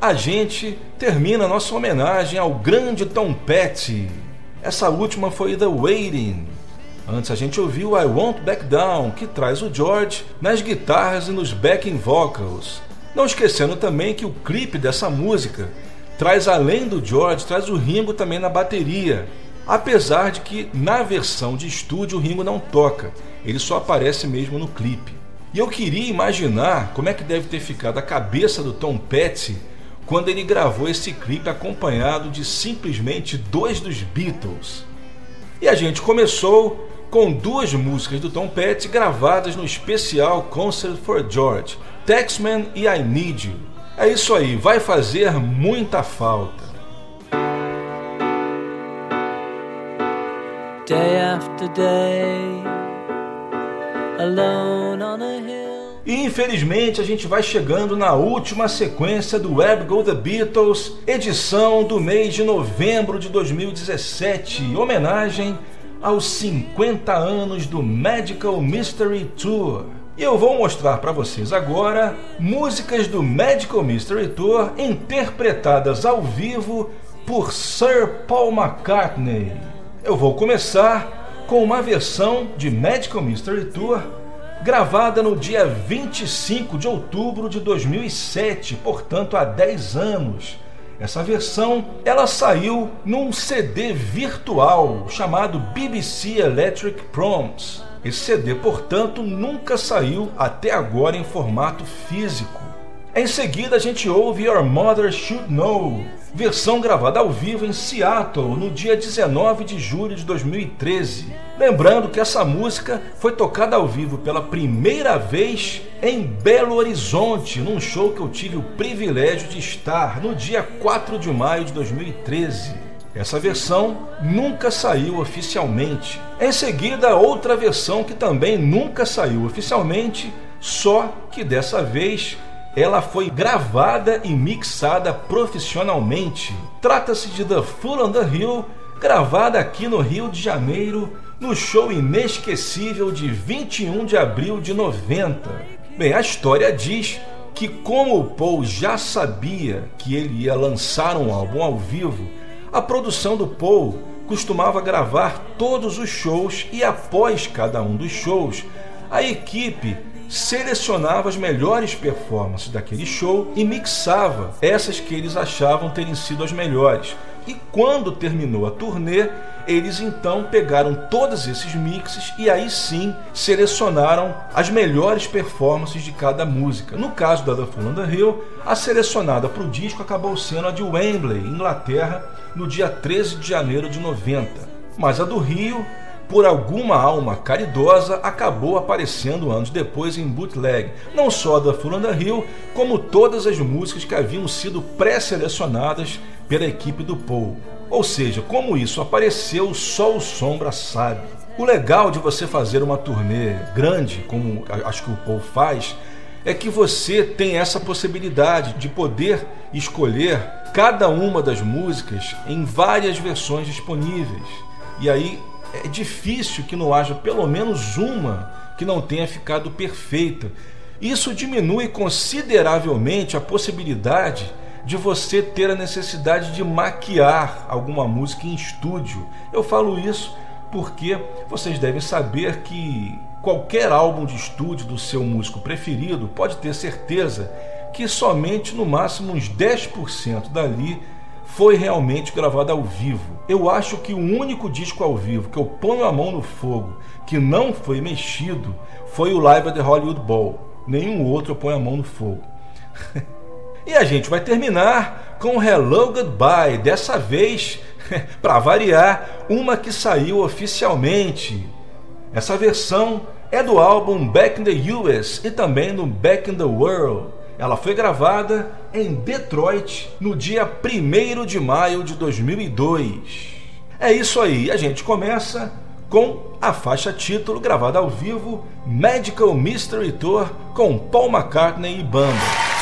a gente termina nossa homenagem ao grande Tom Petty. Essa última foi The Waiting. Antes a gente ouviu I Won't Back Down, que traz o George nas guitarras e nos backing vocals. Não esquecendo também que o clipe dessa música traz além do George, traz o Ringo também na bateria. Apesar de que na versão de estúdio o Ringo não toca, ele só aparece mesmo no clipe. E eu queria imaginar como é que deve ter ficado a cabeça do Tom Petty quando ele gravou esse clipe acompanhado de simplesmente dois dos Beatles. E a gente começou com duas músicas do Tom Petty gravadas no especial Concert for George, Taxman e I Need You. É isso aí, vai fazer muita falta. Day after day, alone on hill. E infelizmente a gente vai chegando na última sequência do Web Go The Beatles, edição do mês de novembro de 2017, homenagem aos 50 anos do Magical Mystery Tour. E eu vou mostrar para vocês agora músicas do Magical Mystery Tour interpretadas ao vivo por Sir Paul McCartney. Eu vou começar com uma versão de Magical Mystery Tour gravada no dia 25 de outubro de 2007, portanto há 10 anos. Essa versão ela saiu num CD virtual chamado BBC Electric Proms. Esse CD, portanto, nunca saiu até agora em formato físico. Em seguida, a gente ouve Your Mother Should Know, versão gravada ao vivo em Seattle no dia 19 de julho de 2013. Lembrando que essa música foi tocada ao vivo pela primeira vez em Belo Horizonte, num show que eu tive o privilégio de estar no dia 4 de maio de 2013. Essa versão nunca saiu oficialmente. Em seguida, outra versão que também nunca saiu oficialmente, só que dessa vez ela foi gravada e mixada profissionalmente. Trata-se de The Full on the Hill, gravada aqui no Rio de Janeiro, no show inesquecível de 21 de abril de 90. Bem, a história diz que, como o Paul já sabia que ele ia lançar um álbum ao vivo, a produção do Paul costumava gravar todos os shows e, após cada um dos shows, a equipe selecionava as melhores performances daquele show e mixava essas que eles achavam terem sido as melhores. E quando terminou a turnê, eles então pegaram todos esses mixes e aí sim selecionaram as melhores performances de cada música. No caso da The Full on the Hill, a selecionada para o disco acabou sendo a de Wembley, Inglaterra, no dia 13 de janeiro de 90. Mas a do Rio por alguma alma caridosa, acabou aparecendo anos depois em bootleg, não só da the Hill, como todas as músicas que haviam sido pré-selecionadas pela equipe do Paul. Ou seja, como isso apareceu, só o Sombra sabe. O legal de você fazer uma turnê grande, como acho que o Paul faz, é que você tem essa possibilidade de poder escolher cada uma das músicas em várias versões disponíveis. E aí é difícil que não haja pelo menos uma que não tenha ficado perfeita. Isso diminui consideravelmente a possibilidade de você ter a necessidade de maquiar alguma música em estúdio. Eu falo isso porque vocês devem saber que qualquer álbum de estúdio do seu músico preferido pode ter certeza que somente no máximo uns 10% dali foi realmente gravado ao vivo. Eu acho que o único disco ao vivo que eu ponho a mão no fogo que não foi mexido foi o Live at the Hollywood Bowl. Nenhum outro eu ponho a mão no fogo. e a gente vai terminar com Hello Goodbye, dessa vez, para variar, uma que saiu oficialmente. Essa versão é do álbum Back in the US e também no Back in the World. Ela foi gravada em Detroit no dia 1 de maio de 2002. É isso aí, a gente começa com a faixa título gravada ao vivo Medical Mystery Tour com Paul McCartney e banda.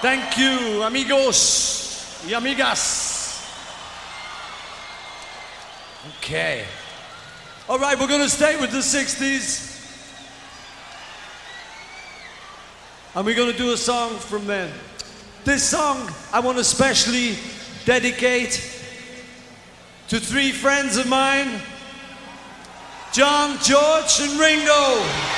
Thank you, amigos y amigas. Okay. All right, we're going to stay with the 60s. And we're going to do a song from them. This song I want to specially dedicate to three friends of mine John, George, and Ringo.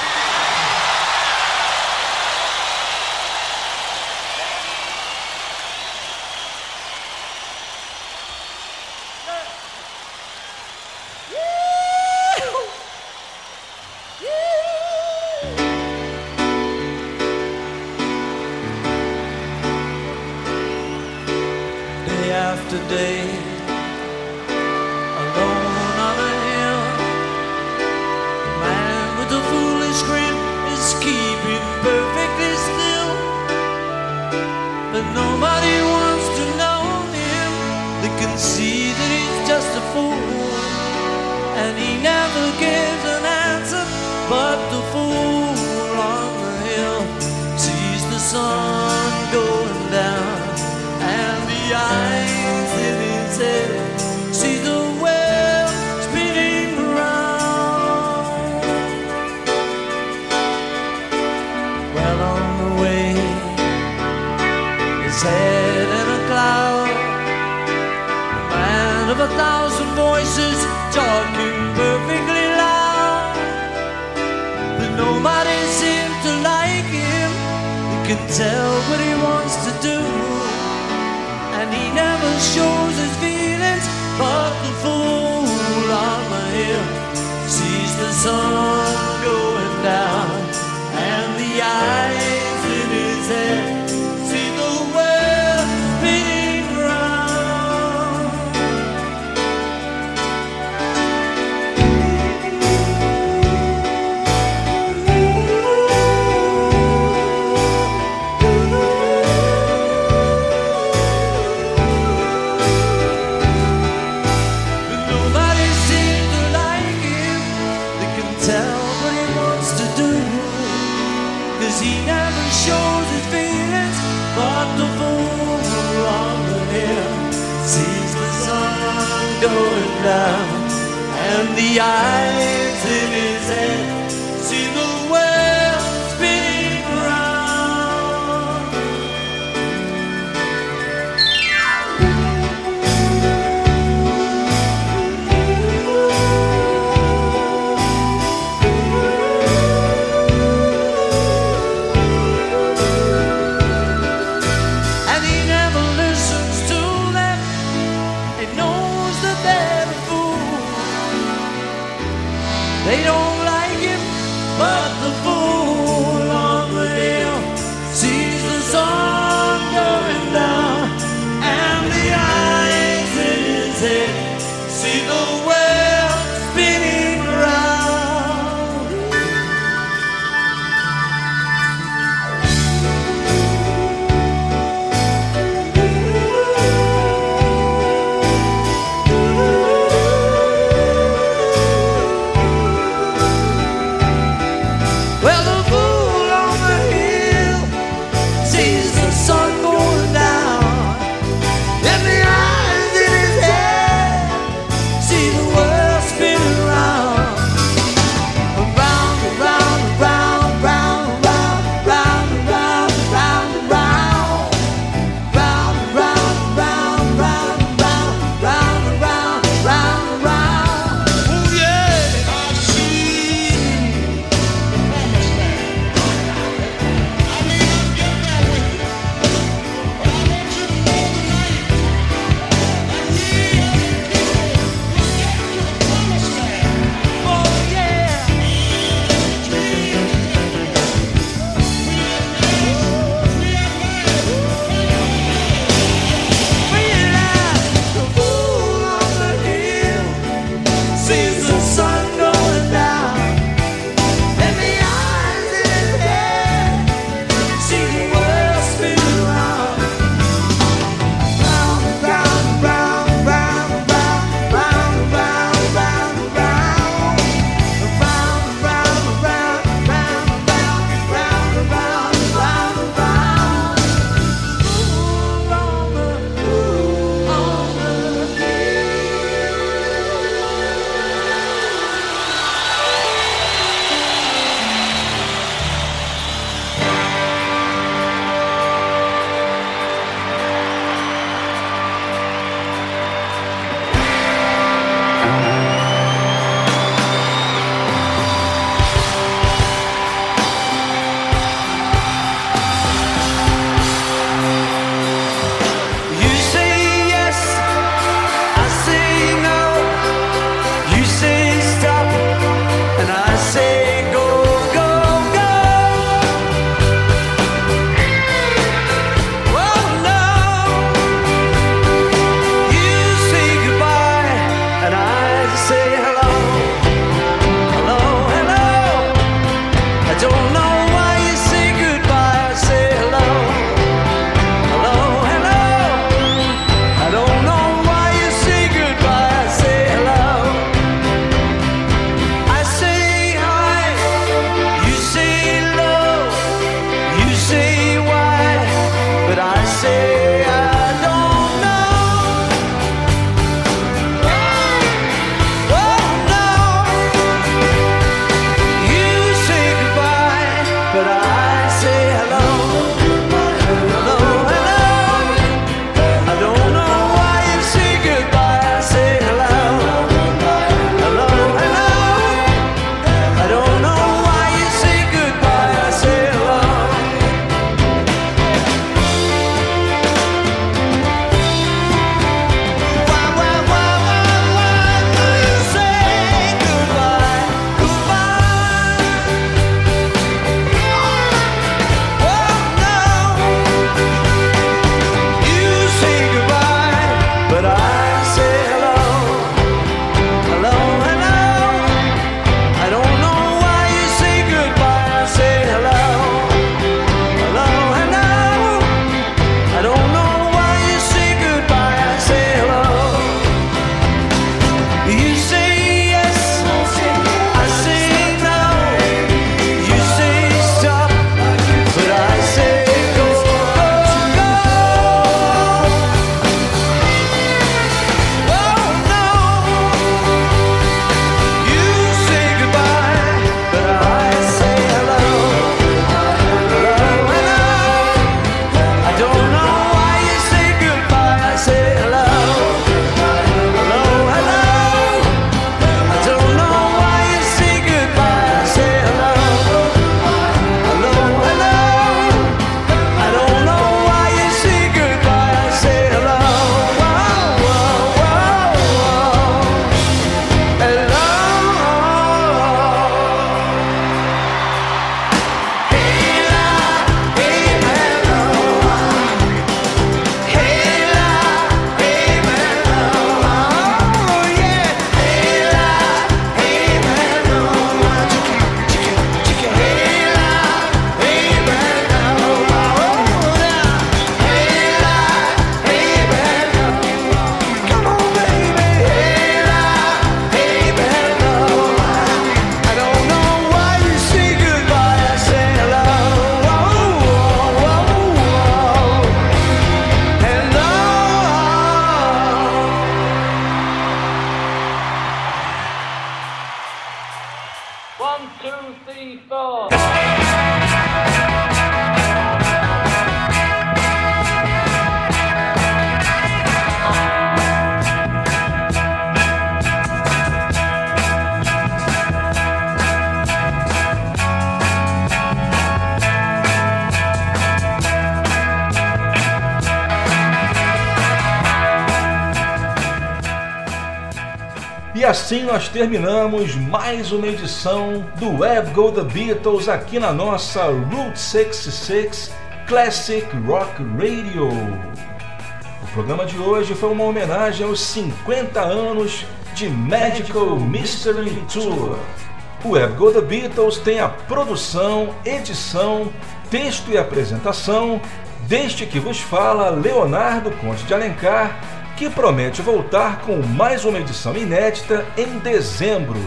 assim nós terminamos mais uma edição do Web Go The Beatles aqui na nossa Route 66 Classic Rock Radio. O programa de hoje foi uma homenagem aos 50 anos de Magical Mystery Tour. O Web Go The Beatles tem a produção, edição, texto e apresentação deste que vos fala Leonardo Conte de Alencar que promete voltar com mais uma edição inédita em dezembro.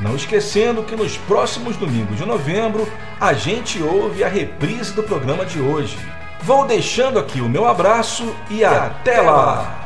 Não esquecendo que nos próximos domingos de novembro a gente ouve a reprise do programa de hoje. Vou deixando aqui o meu abraço e, e até lá!